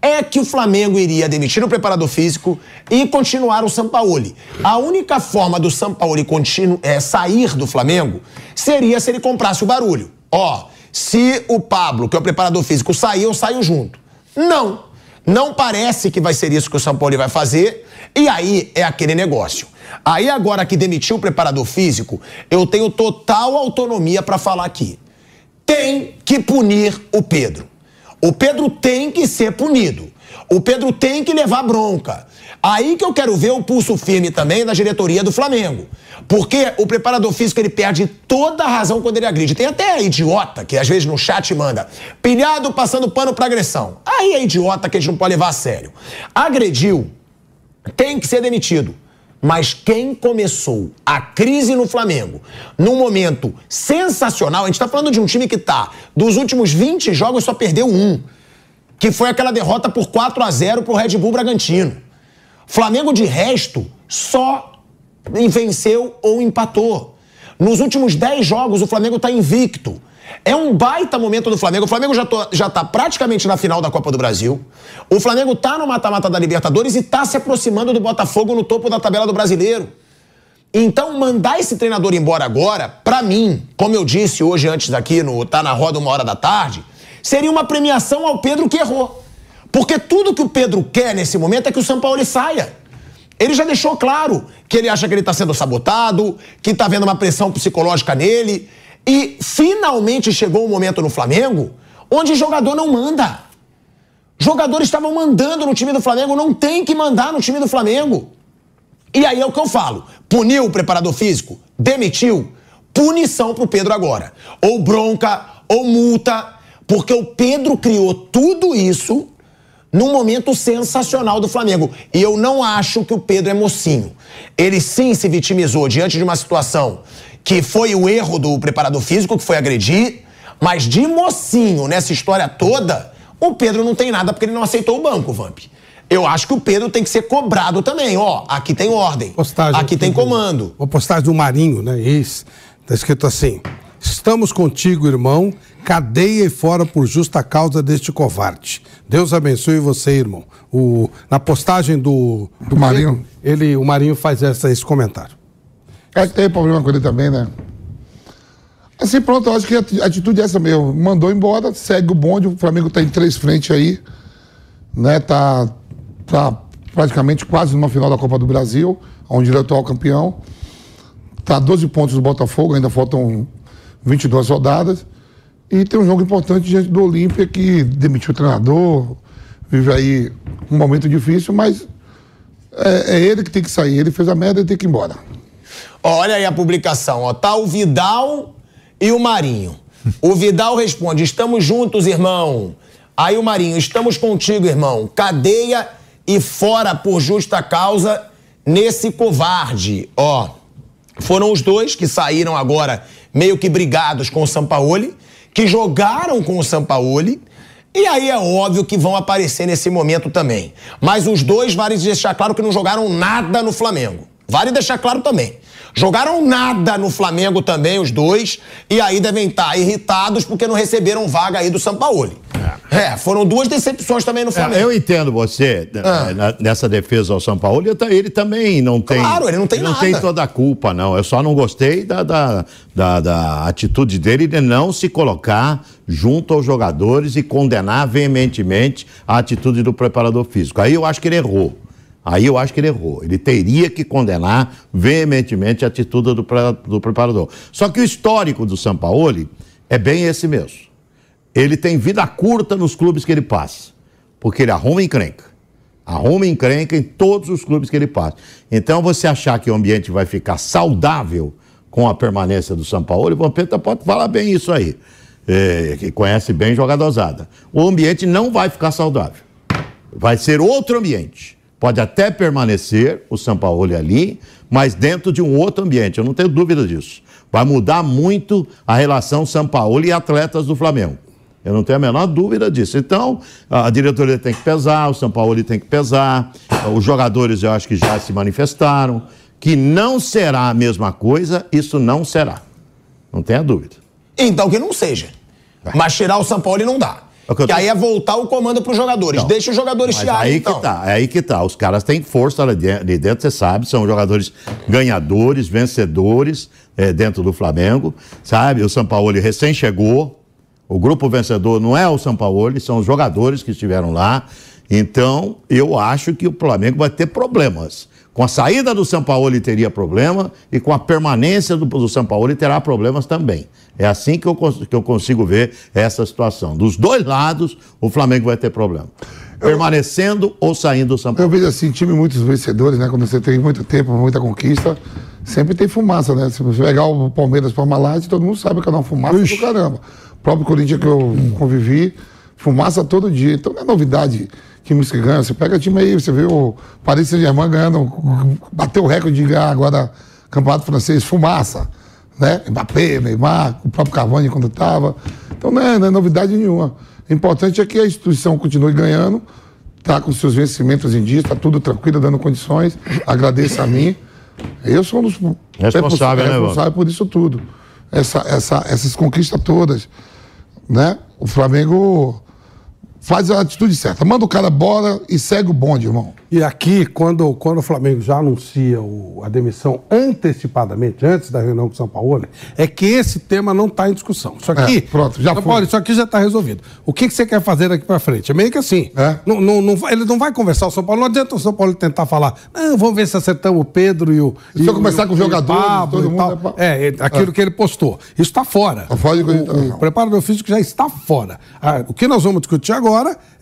é que o Flamengo iria demitir o preparador físico e continuar o Sampaoli. A única forma do Sampaoli continu, é, sair do Flamengo seria se ele comprasse o barulho. Ó, se o Pablo, que é o preparador físico, sair, eu saio junto. Não. Não parece que vai ser isso que o São Paulo vai fazer. E aí é aquele negócio. Aí agora que demitiu o preparador físico, eu tenho total autonomia para falar aqui. Tem que punir o Pedro. O Pedro tem que ser punido. O Pedro tem que levar bronca. Aí que eu quero ver o pulso firme também da diretoria do Flamengo. Porque o preparador físico ele perde toda a razão quando ele agride. Tem até idiota que às vezes no chat manda pilhado passando pano pra agressão. Aí é idiota que a gente não pode levar a sério. Agrediu, tem que ser demitido. Mas quem começou a crise no Flamengo num momento sensacional, a gente está falando de um time que tá, dos últimos 20 jogos só perdeu um, que foi aquela derrota por 4 a 0 pro Red Bull Bragantino. Flamengo de resto só venceu ou empatou. Nos últimos 10 jogos o Flamengo está invicto. É um baita momento do Flamengo. O Flamengo já, tô, já tá praticamente na final da Copa do Brasil. O Flamengo tá no mata-mata da Libertadores e tá se aproximando do Botafogo no topo da tabela do Brasileiro. Então, mandar esse treinador embora agora, para mim, como eu disse hoje antes aqui no Tá na Roda uma hora da tarde, seria uma premiação ao Pedro que errou. Porque tudo que o Pedro quer nesse momento é que o São Paulo saia. Ele já deixou claro que ele acha que ele está sendo sabotado, que está havendo uma pressão psicológica nele. E finalmente chegou um momento no Flamengo onde jogador não manda. Jogadores estavam mandando no time do Flamengo, não tem que mandar no time do Flamengo. E aí é o que eu falo: puniu o preparador físico, demitiu, punição pro Pedro agora. Ou bronca, ou multa, porque o Pedro criou tudo isso num momento sensacional do Flamengo. E eu não acho que o Pedro é mocinho. Ele sim se vitimizou diante de uma situação que foi o erro do preparador físico, que foi agredir, mas de mocinho nessa história toda, o Pedro não tem nada porque ele não aceitou o banco, Vamp. Eu acho que o Pedro tem que ser cobrado também. Ó, aqui tem ordem. Postagem aqui tem comando. Uma postagem do Marinho, né? Isso. Tá escrito assim: Estamos contigo, irmão. Cadeia e fora por justa causa deste covarde. Deus abençoe você, irmão. O, na postagem do, do Marinho, ele, o Marinho faz essa, esse comentário. É que tem problema com ele também, né? Assim, pronto, eu acho que a atitude é essa mesmo. Mandou embora, segue o bonde, o Flamengo tá em três frentes aí, né? Tá, tá praticamente quase numa final da Copa do Brasil, onde ele é o atual campeão. Tá 12 pontos do Botafogo, ainda faltam 22 rodadas. E tem um jogo importante diante do Olímpia, que demitiu o treinador, vive aí um momento difícil, mas é, é ele que tem que sair. Ele fez a merda e tem que ir embora. Olha aí a publicação, ó. Tá o Vidal e o Marinho. O Vidal responde: Estamos juntos, irmão. Aí o Marinho: Estamos contigo, irmão. Cadeia e fora por justa causa nesse covarde. Ó, foram os dois que saíram agora meio que brigados com o Sampaoli, que jogaram com o Sampaoli. E aí é óbvio que vão aparecer nesse momento também. Mas os dois vale deixar claro que não jogaram nada no Flamengo. Vale deixar claro também. Jogaram nada no Flamengo também, os dois, e aí devem estar irritados porque não receberam vaga aí do Sampaoli. É, é foram duas decepções também no é, Flamengo. É, eu entendo você ah. nessa defesa ao São Paulo, ele também não tem. Claro, ele não tem ele nada. Não tem toda a culpa, não. Eu só não gostei da, da, da, da atitude dele de não se colocar junto aos jogadores e condenar veementemente a atitude do preparador físico. Aí eu acho que ele errou. Aí eu acho que ele errou. Ele teria que condenar veementemente a atitude do, do preparador. Só que o histórico do Sampaoli é bem esse mesmo. Ele tem vida curta nos clubes que ele passa, porque ele arruma encrenca. Arruma encrenca em todos os clubes que ele passa. Então, você achar que o ambiente vai ficar saudável com a permanência do São Paulo, o Vampeta pode falar bem isso aí, é, que conhece bem jogadosada. O ambiente não vai ficar saudável. Vai ser outro ambiente. Pode até permanecer o São Paulo ali, mas dentro de um outro ambiente, eu não tenho dúvida disso. Vai mudar muito a relação São Paulo e atletas do Flamengo. Eu não tenho a menor dúvida disso. Então, a diretoria tem que pesar, o São Paulo tem que pesar, os jogadores eu acho que já se manifestaram. Que não será a mesma coisa, isso não será. Não tenha dúvida. Então que não seja. Mas tirar o São Paulo não dá. É que, tô... aí é voltar o comando para os jogadores. Não, Deixa os jogadores chiarem, aí então. que tá, é aí que tá. Os caras têm força ali dentro, você sabe, são jogadores ganhadores, vencedores é, dentro do Flamengo, sabe? O São Paulo recém chegou, o grupo vencedor não é o São Paulo, são os jogadores que estiveram lá. Então, eu acho que o Flamengo vai ter problemas. Com a saída do São Paulo ele teria problema e com a permanência do, do São Paulo ele terá problemas também. É assim que eu, que eu consigo ver essa situação. Dos dois lados, o Flamengo vai ter problema. permanecendo ou saindo do São Eu Paulo. vejo assim, time muitos vencedores, né? Quando você tem muito tempo, muita conquista, sempre tem fumaça, né? Se você pegar o Palmeiras para Malate, todo mundo sabe que é uma fumaça do caramba. O próprio Corinthians que eu convivi, fumaça todo dia. Então não é novidade times que ganham. Você pega time aí, você vê o Paris Saint-Germain ganhando, bateu o recorde de ganhar agora Campeonato Francês, fumaça. Né? Mbappé, Neymar, o próprio Cavani quando estava. Então não é, não é novidade nenhuma. O importante é que a instituição continue ganhando, está com seus vencimentos em dia, está tudo tranquilo, dando condições. Agradeço a mim. Eu sou um dos Responsável, né, responsável por isso tudo. Essa, essa, essas conquistas todas. Né? O Flamengo faz a atitude certa. Manda o cara embora e segue o bonde, irmão. E aqui, quando, quando o Flamengo já anuncia o- a demissão antecipadamente, antes da reunião com o São Paulo, é que esse tema não está em discussão. Isso aqui. É, pronto, já São foi. Paulo, isso aqui já está resolvido. O que, que você quer fazer daqui para frente? É meio que assim. É. Não, não, não ele não vai conversar o São Paulo. Não adianta o São Paulo tentar falar. Não, vamos ver se acertamos o Pedro e o. Se e eu o- e com o Pablo todo e mundo é É, é, aquilo que ele postou. Isso está fora. Tá fora de o, cogitação. o preparador físico já está fora. Ah, o que nós vamos discutir agora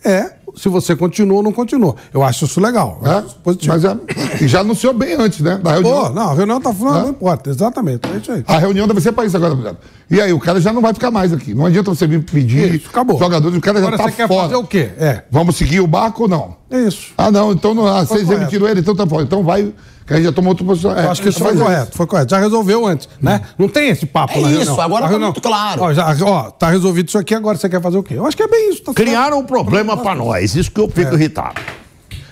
é se você continua ou não continua. Eu acho isso legal. É, acho isso positivo. mas é, e já anunciou bem antes, né? Da reunião. Pô, não, a reunião tá falando, É. não importa, exatamente. É isso aí. A reunião deve ser para isso agora, Bernardo. E aí, o cara já não vai ficar mais aqui. Não adianta você vir pedir Isso, acabou. jogadores, o cara Agora já você tá quer fora. fazer o quê? É. Vamos seguir o barco ou não? É isso. Ah, não, então não, ah, vocês correto. demitiram ele, então tá fora. Então vai, que a gente já tomou outra posição. É, Eu acho que isso foi é correto, foi correto. Já resolveu antes, né? Não tem esse papo É na isso, reunião. agora A tá muito claro. Ó, já, ó, tá resolvido isso aqui, agora você quer fazer o quê? Eu acho que é bem isso. Tá certo. Criaram um problema pra nós, isso que eu fico irritado.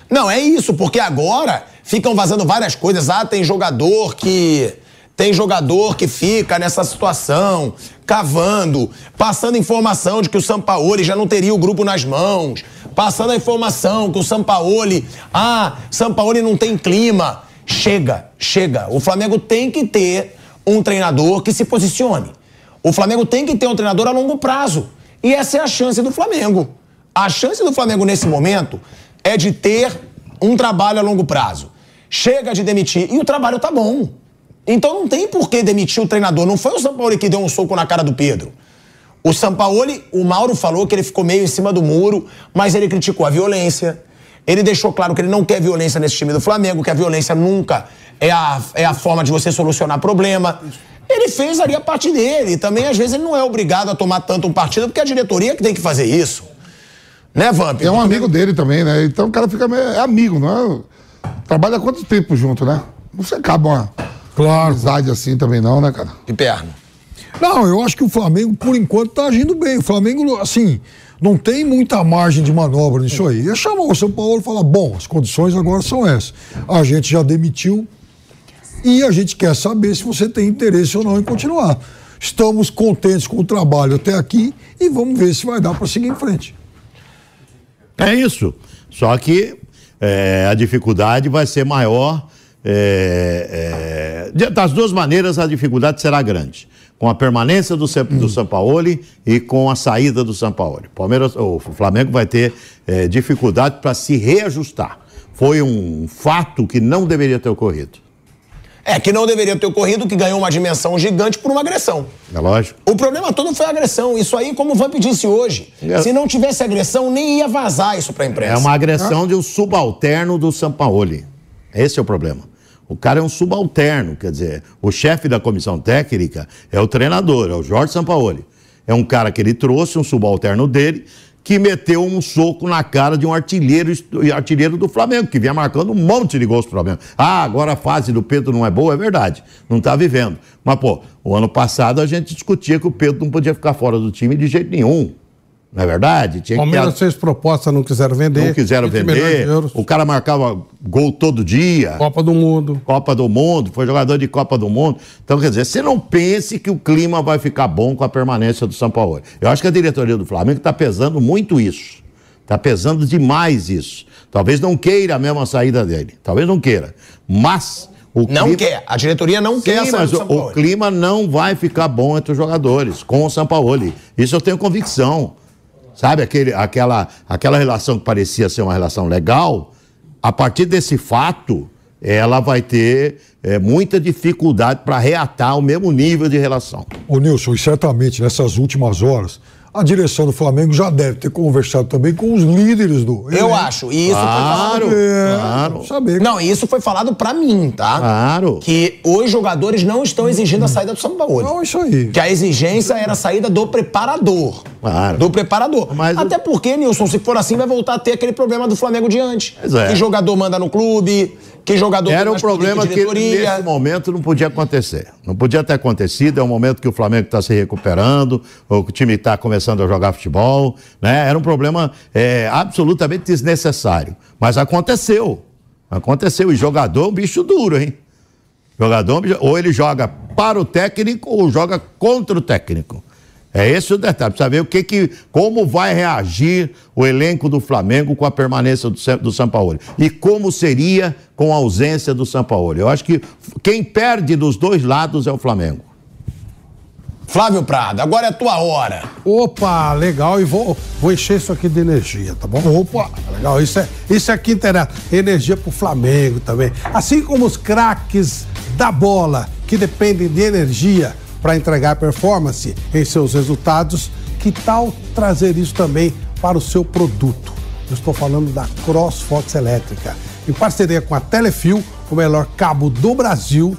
Não, é isso, porque agora ficam vazando várias coisas. Ah, tem jogador que. Tem jogador que fica nessa situação, cavando, passando informação de que o Sampaoli já não teria o grupo nas mãos, passando a informação que o Sampaoli. Ah, Sampaoli não tem clima. Chega, chega. O Flamengo tem que ter um treinador que se posicione. O Flamengo tem que ter um treinador a longo prazo. E essa é a chance do Flamengo. A chance do Flamengo nesse momento é de ter um trabalho a longo prazo. Chega de demitir. E o trabalho tá bom. Então não tem por que demitir o treinador. Não foi o Sampaoli que deu um soco na cara do Pedro. O Sampaoli, o Mauro falou que ele ficou meio em cima do muro, mas ele criticou a violência. Ele deixou claro que ele não quer violência nesse time do Flamengo, que a violência nunca é a, é a forma de você solucionar problema. Ele fez ali a parte dele. E também, às vezes, ele não é obrigado a tomar tanto um partido, porque é a diretoria que tem que fazer isso. Né, Vamp? É um amigo dele também, né? Então o cara fica meio, é amigo, não é? Trabalha há quanto tempo junto, né? Não se acaba uma Claro. amizade assim também não, né, cara? De perna. Não, eu acho que o Flamengo, por enquanto, tá agindo bem. O Flamengo, assim, não tem muita margem de manobra nisso aí. É chamar o São Paulo e falar: bom, as condições agora são essas. A gente já demitiu e a gente quer saber se você tem interesse ou não em continuar. Estamos contentes com o trabalho até aqui e vamos ver se vai dar para seguir em frente. É isso. Só que é, a dificuldade vai ser maior. é, é, das duas maneiras, a dificuldade será grande. Com a permanência do, do Sampaoli e com a saída do Sampaoli. Palmeiras, o Flamengo vai ter é, dificuldade para se reajustar. Foi um fato que não deveria ter ocorrido. É, que não deveria ter ocorrido, que ganhou uma dimensão gigante por uma agressão. É lógico. O problema todo foi a agressão. Isso aí, como o Vamp disse hoje, É. se não tivesse agressão, nem ia vazar isso pra imprensa. É uma agressão de um subalterno do Sampaoli. Esse é o problema. O cara é um subalterno, quer dizer, o chefe da comissão técnica é o treinador, é o Jorge Sampaoli. É um cara que ele trouxe, um subalterno dele, que meteu um soco na cara de um artilheiro, artilheiro do Flamengo, que vinha marcando um monte de gols pro Flamengo. Ah, agora a fase do Pedro não é boa, é verdade. Não tá vivendo. Mas, pô, o ano passado a gente discutia que o Pedro não podia ficar fora do time de jeito nenhum. Não é verdade? Tinha que ter Palmeiras fez proposta, não quiseram vender. não quiseram 20 milhões de vender. O cara marcava gol todo dia. Copa do Mundo. Copa do Mundo, foi jogador de Copa do Mundo. Então, quer dizer, você não pense que o clima vai ficar bom com a permanência do São Paulo. Eu acho que a diretoria do Flamengo está pesando muito isso. Está pesando demais isso. Talvez não queira mesmo a saída dele. Talvez não queira. Mas o Não clima... quer. A diretoria não quer a Sim, saída mas do o, São Paulo. o clima não vai ficar bom entre os jogadores com o Sampaoli. Isso eu tenho convicção. Sabe, aquele, aquela, aquela relação que parecia ser uma relação legal, a partir desse fato, ela vai ter é, muita dificuldade para reatar o mesmo nível de relação. Ô Nilson, e certamente nessas últimas horas, a direção do Flamengo já deve ter conversado também com os líderes do. Eu elenco. acho. E isso foi Claro, falado. É, claro. Saber. Não, e isso foi falado pra mim, tá? Claro. Que os jogadores não estão exigindo a saída do São Paulo. Não, isso aí. Que a exigência era a saída do preparador. Claro. Do preparador. Mas Até porque, Nilson, se for assim, vai voltar a ter aquele problema do Flamengo. Pois é. Que jogador manda no clube, que jogador Era um problema que nesse momento não podia acontecer. Não podia ter acontecido. É um momento que o Flamengo está se recuperando, o time está começando a jogar futebol. Né? Era um problema é, absolutamente desnecessário. Mas aconteceu. Aconteceu. E jogador é um bicho duro, hein? Jogador, é ou ele joga para o técnico ou joga contra o técnico. É esse o detalhe, precisa ver o que que, como vai reagir o elenco do Flamengo com a permanência do, do Sampaoli. E como seria com a ausência do Sampaoli. Eu acho que quem perde dos dois lados é o Flamengo. Flávio Prado, agora é a tua hora. Opa, legal. E vou, vou encher isso aqui de energia, tá bom? Opa, legal. Isso é, isso aqui interessa. Energia pro Flamengo também. Assim como os craques da bola, que dependem de energia para entregar performance em seus resultados, que tal trazer isso também para o seu produto? Eu estou falando da CrossFox Elétrica. Em parceria com a Telefil, o melhor cabo do Brasil,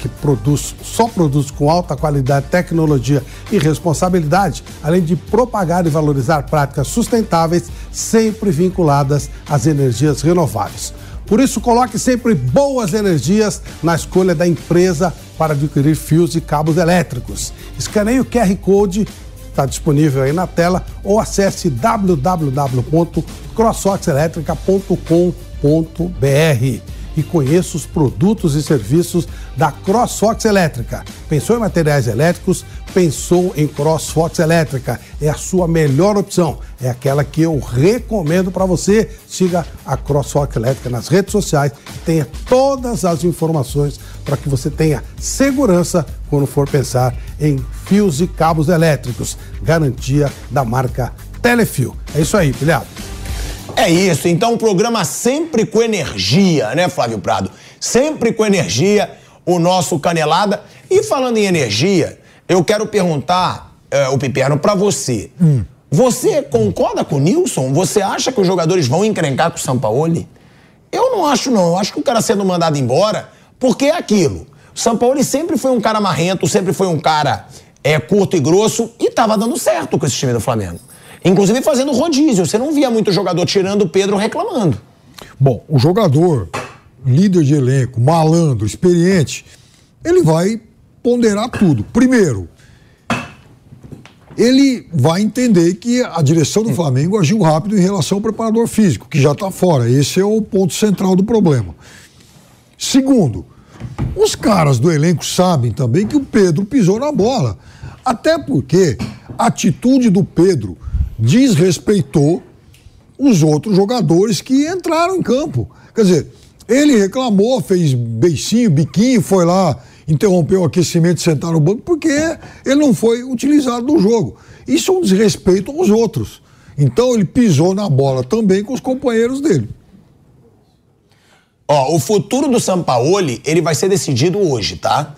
que produz, só produz com alta qualidade, tecnologia e responsabilidade, além de propagar e valorizar práticas sustentáveis, sempre vinculadas às energias renováveis. Por isso, coloque sempre boas energias na escolha da empresa para adquirir fios e cabos elétricos. Escaneie o QR Code, está disponível aí na tela, ou acesse www.crossoxelétrica.com.br e conheça os produtos e serviços da CrossFox Elétrica. Pensou em materiais elétricos? Pensou em CrossFox Elétrica. É a sua melhor opção. É aquela que eu recomendo para você. Siga a CrossFox Elétrica nas redes sociais tenha todas as informações para que você tenha segurança quando for pensar em fios e cabos elétricos. Garantia da marca Telefio. É isso aí, pilhado. É isso, então um programa sempre com energia, né, Flávio Prado? Sempre com energia, o nosso Canelada. E falando em energia, eu quero perguntar, eh, o Piperno, pra você. Você concorda com o Nilson? Você acha que os jogadores vão encrencar com o Sampaoli? Eu não acho, não. Eu acho que o cara sendo mandado embora, porque é aquilo. O Sampaoli sempre foi um cara marrento, sempre foi um cara é, curto e grosso, e tava dando certo com esse time do Flamengo. Inclusive fazendo rodízio. Você não via muito jogador tirando o Pedro reclamando. Bom, o jogador, líder de elenco, malandro, experiente, ele vai ponderar tudo. Primeiro, ele vai entender que a direção do Flamengo agiu rápido em relação ao preparador físico, que já está fora. Esse é o ponto central do problema. Segundo, os caras do elenco sabem também que o Pedro pisou na bola. Até porque a atitude do Pedro desrespeitou os outros jogadores que entraram em campo. Quer dizer, ele reclamou, fez beicinho, biquinho, foi lá, interrompeu o aquecimento, sentar no banco, porque ele não foi utilizado no jogo. Isso é um desrespeito aos outros. Então ele pisou na bola também com os companheiros dele. Ó, o futuro do Sampaoli, ele vai ser decidido hoje, tá?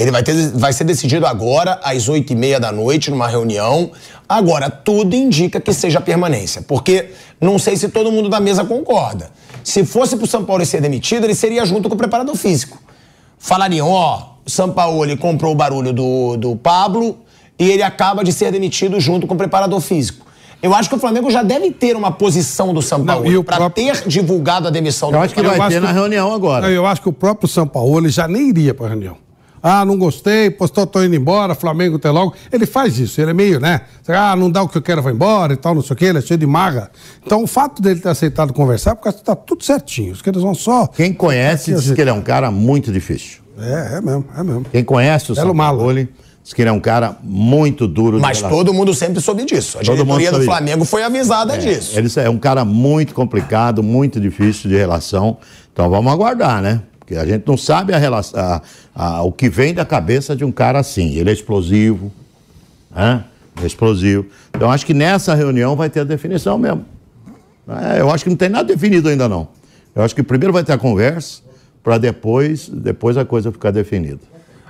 Ele vai, ter, vai ser decidido agora, às oito e meia da noite, numa reunião. Agora, tudo indica que seja permanência, porque não sei se todo mundo da mesa concorda. Se fosse pro Sampaoli ser demitido, ele seria junto com o preparador físico. Falariam, ó, o Sampaoli comprou o barulho do, do Pablo e ele acaba de ser demitido junto com o preparador físico. Eu acho que o Flamengo já deve ter uma posição do São Paulo e o para próprio- ter divulgado a demissão do Eu acho que vai ter que- na reunião agora. Não, Eu acho que o próprio São Paulo já nem iria para a reunião. Ah, não gostei, postou, tô indo embora, Flamengo até logo. Ele faz isso, ele é meio, né? Ah, não dá o que eu quero, vai embora e tal, não sei o quê, ele é cheio de marra. Então o fato dele ter aceitado conversar, porque tá tudo certinho. Os caras vão só. Quem conhece diz que ele é um cara muito difícil. É, é mesmo, é mesmo. Quem conhece o Belo malo. Sampaoli diz que ele é um cara muito duro. de Mas relação. todo mundo sempre soube disso. A diretoria do. Flamengo foi avisada disso. Ele é um cara muito complicado, muito difícil de relação. Então vamos aguardar, né? Porque a gente não sabe a relação, a- a- o que vem da cabeça de um cara assim. Ele é explosivo, né? É explosivo. Então acho que nessa reunião vai ter a definição mesmo. É, eu acho que não tem nada definido ainda não. Eu acho que primeiro vai ter a conversa para depois, depois a coisa ficar definida.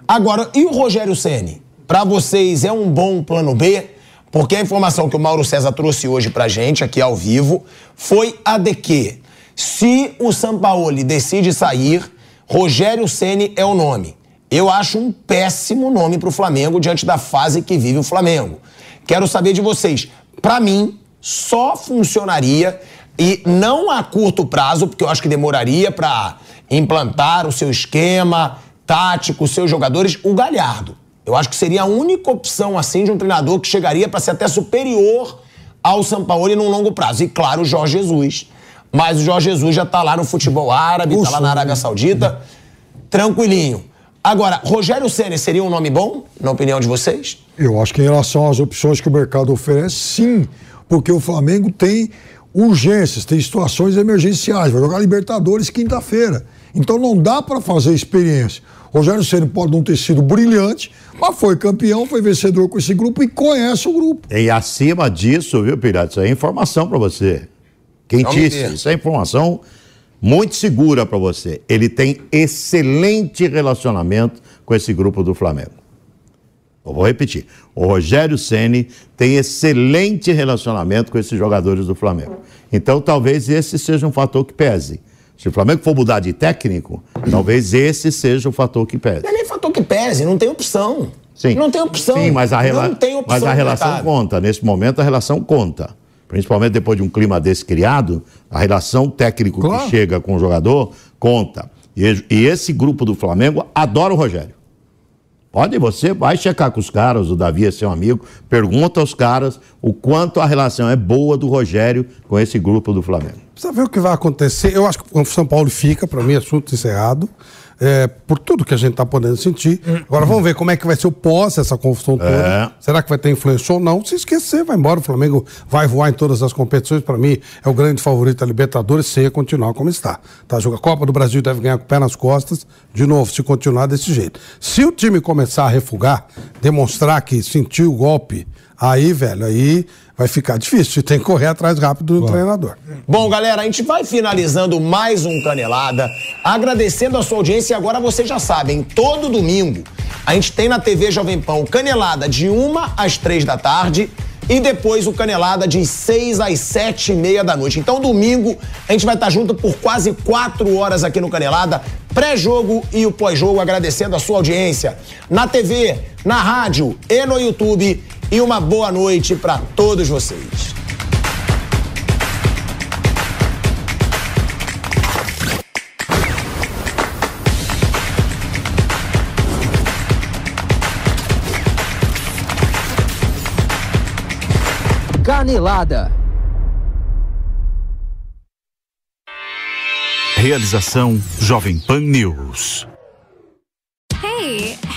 Agora, e o Rogério Ceni? Para vocês é um bom plano B? Porque a informação que o Mauro César trouxe hoje pra gente, aqui ao vivo, foi a de que, se o Sampaoli decide sair, Rogério Ceni é o nome. Eu acho um péssimo nome pro Flamengo diante da fase que vive o Flamengo. Quero saber de vocês. Pra mim, só funcionaria e não a curto prazo, porque eu acho que demoraria pra implantar o seu esquema tático, os seus jogadores, o Galhardo. Eu acho que seria a única opção assim de um treinador que chegaria para ser até superior ao Sampaoli num longo prazo. E claro, o Jorge Jesus. Mas o Jorge Jesus já tá lá no futebol árabe, tá lá na Arábia Saudita, tranquilinho. Agora, Rogério Ceni seria um nome bom, na opinião de vocês? Eu acho que em relação às opções que o mercado oferece, sim. Porque o Flamengo tem urgências, tem situações emergenciais. Vai jogar Libertadores quinta-feira. Então não dá para fazer experiência. Rogério Ceni pode não ter sido brilhante, mas foi campeão, foi vencedor com esse grupo e conhece o grupo. E acima disso, viu, Pirata, isso aí é informação para você. Quentíssimo. Isso é informação muito segura para você. Ele tem excelente relacionamento com esse grupo do Flamengo. Eu vou repetir. O Rogério Ceni tem excelente relacionamento com esses jogadores do Flamengo. Então, talvez esse seja um fator que pese. Se o Flamengo for mudar de técnico, talvez esse seja o fator que pese. Não é nem fator que pese, não tem opção. Sim. Não tem opção. Sim, mas a, rela... não tem opção mas a relação mercado. conta. Nesse momento, a relação conta. Principalmente depois de um clima desse criado, a relação técnico Claro. que chega com o jogador conta. E, e esse grupo do Flamengo adora o Rogério. Pode, você vai checar com os caras, o Davi é seu amigo, pergunta aos caras o quanto a relação é boa do Rogério com esse grupo do Flamengo. Precisa ver o que vai acontecer. Eu acho que o São Paulo fica, para mim, assunto encerrado. É, por tudo que a gente está podendo sentir. Agora vamos ver como é que vai ser o pós essa confusão toda. É. Será que vai ter influência ou não? Se esquecer, vai embora. O Flamengo vai voar em todas as competições. Para mim, é o grande favorito da Libertadores, se continuar como está. Tá, joga a Copa do Brasil deve ganhar com o pé nas costas. De novo, se continuar desse jeito. Se o time começar a refugar, demonstrar que sentiu o golpe, aí, velho, aí vai ficar difícil. Tem que correr atrás rápido do treinador. Bom, galera, a gente vai finalizando mais um Canelada, agradecendo a sua audiência. E agora vocês já sabem, todo domingo a gente tem na TV Jovem Pão o Canelada de uma às três da tarde e depois o Canelada de seis às sete e meia da noite. Então, domingo, a gente vai estar junto por quase quatro horas aqui no Canelada, pré-jogo e o pós-jogo, agradecendo a sua audiência na TV, na rádio e no YouTube. E uma boa noite para todos vocês. Canelada. Realização Jovem Pan News. Hey,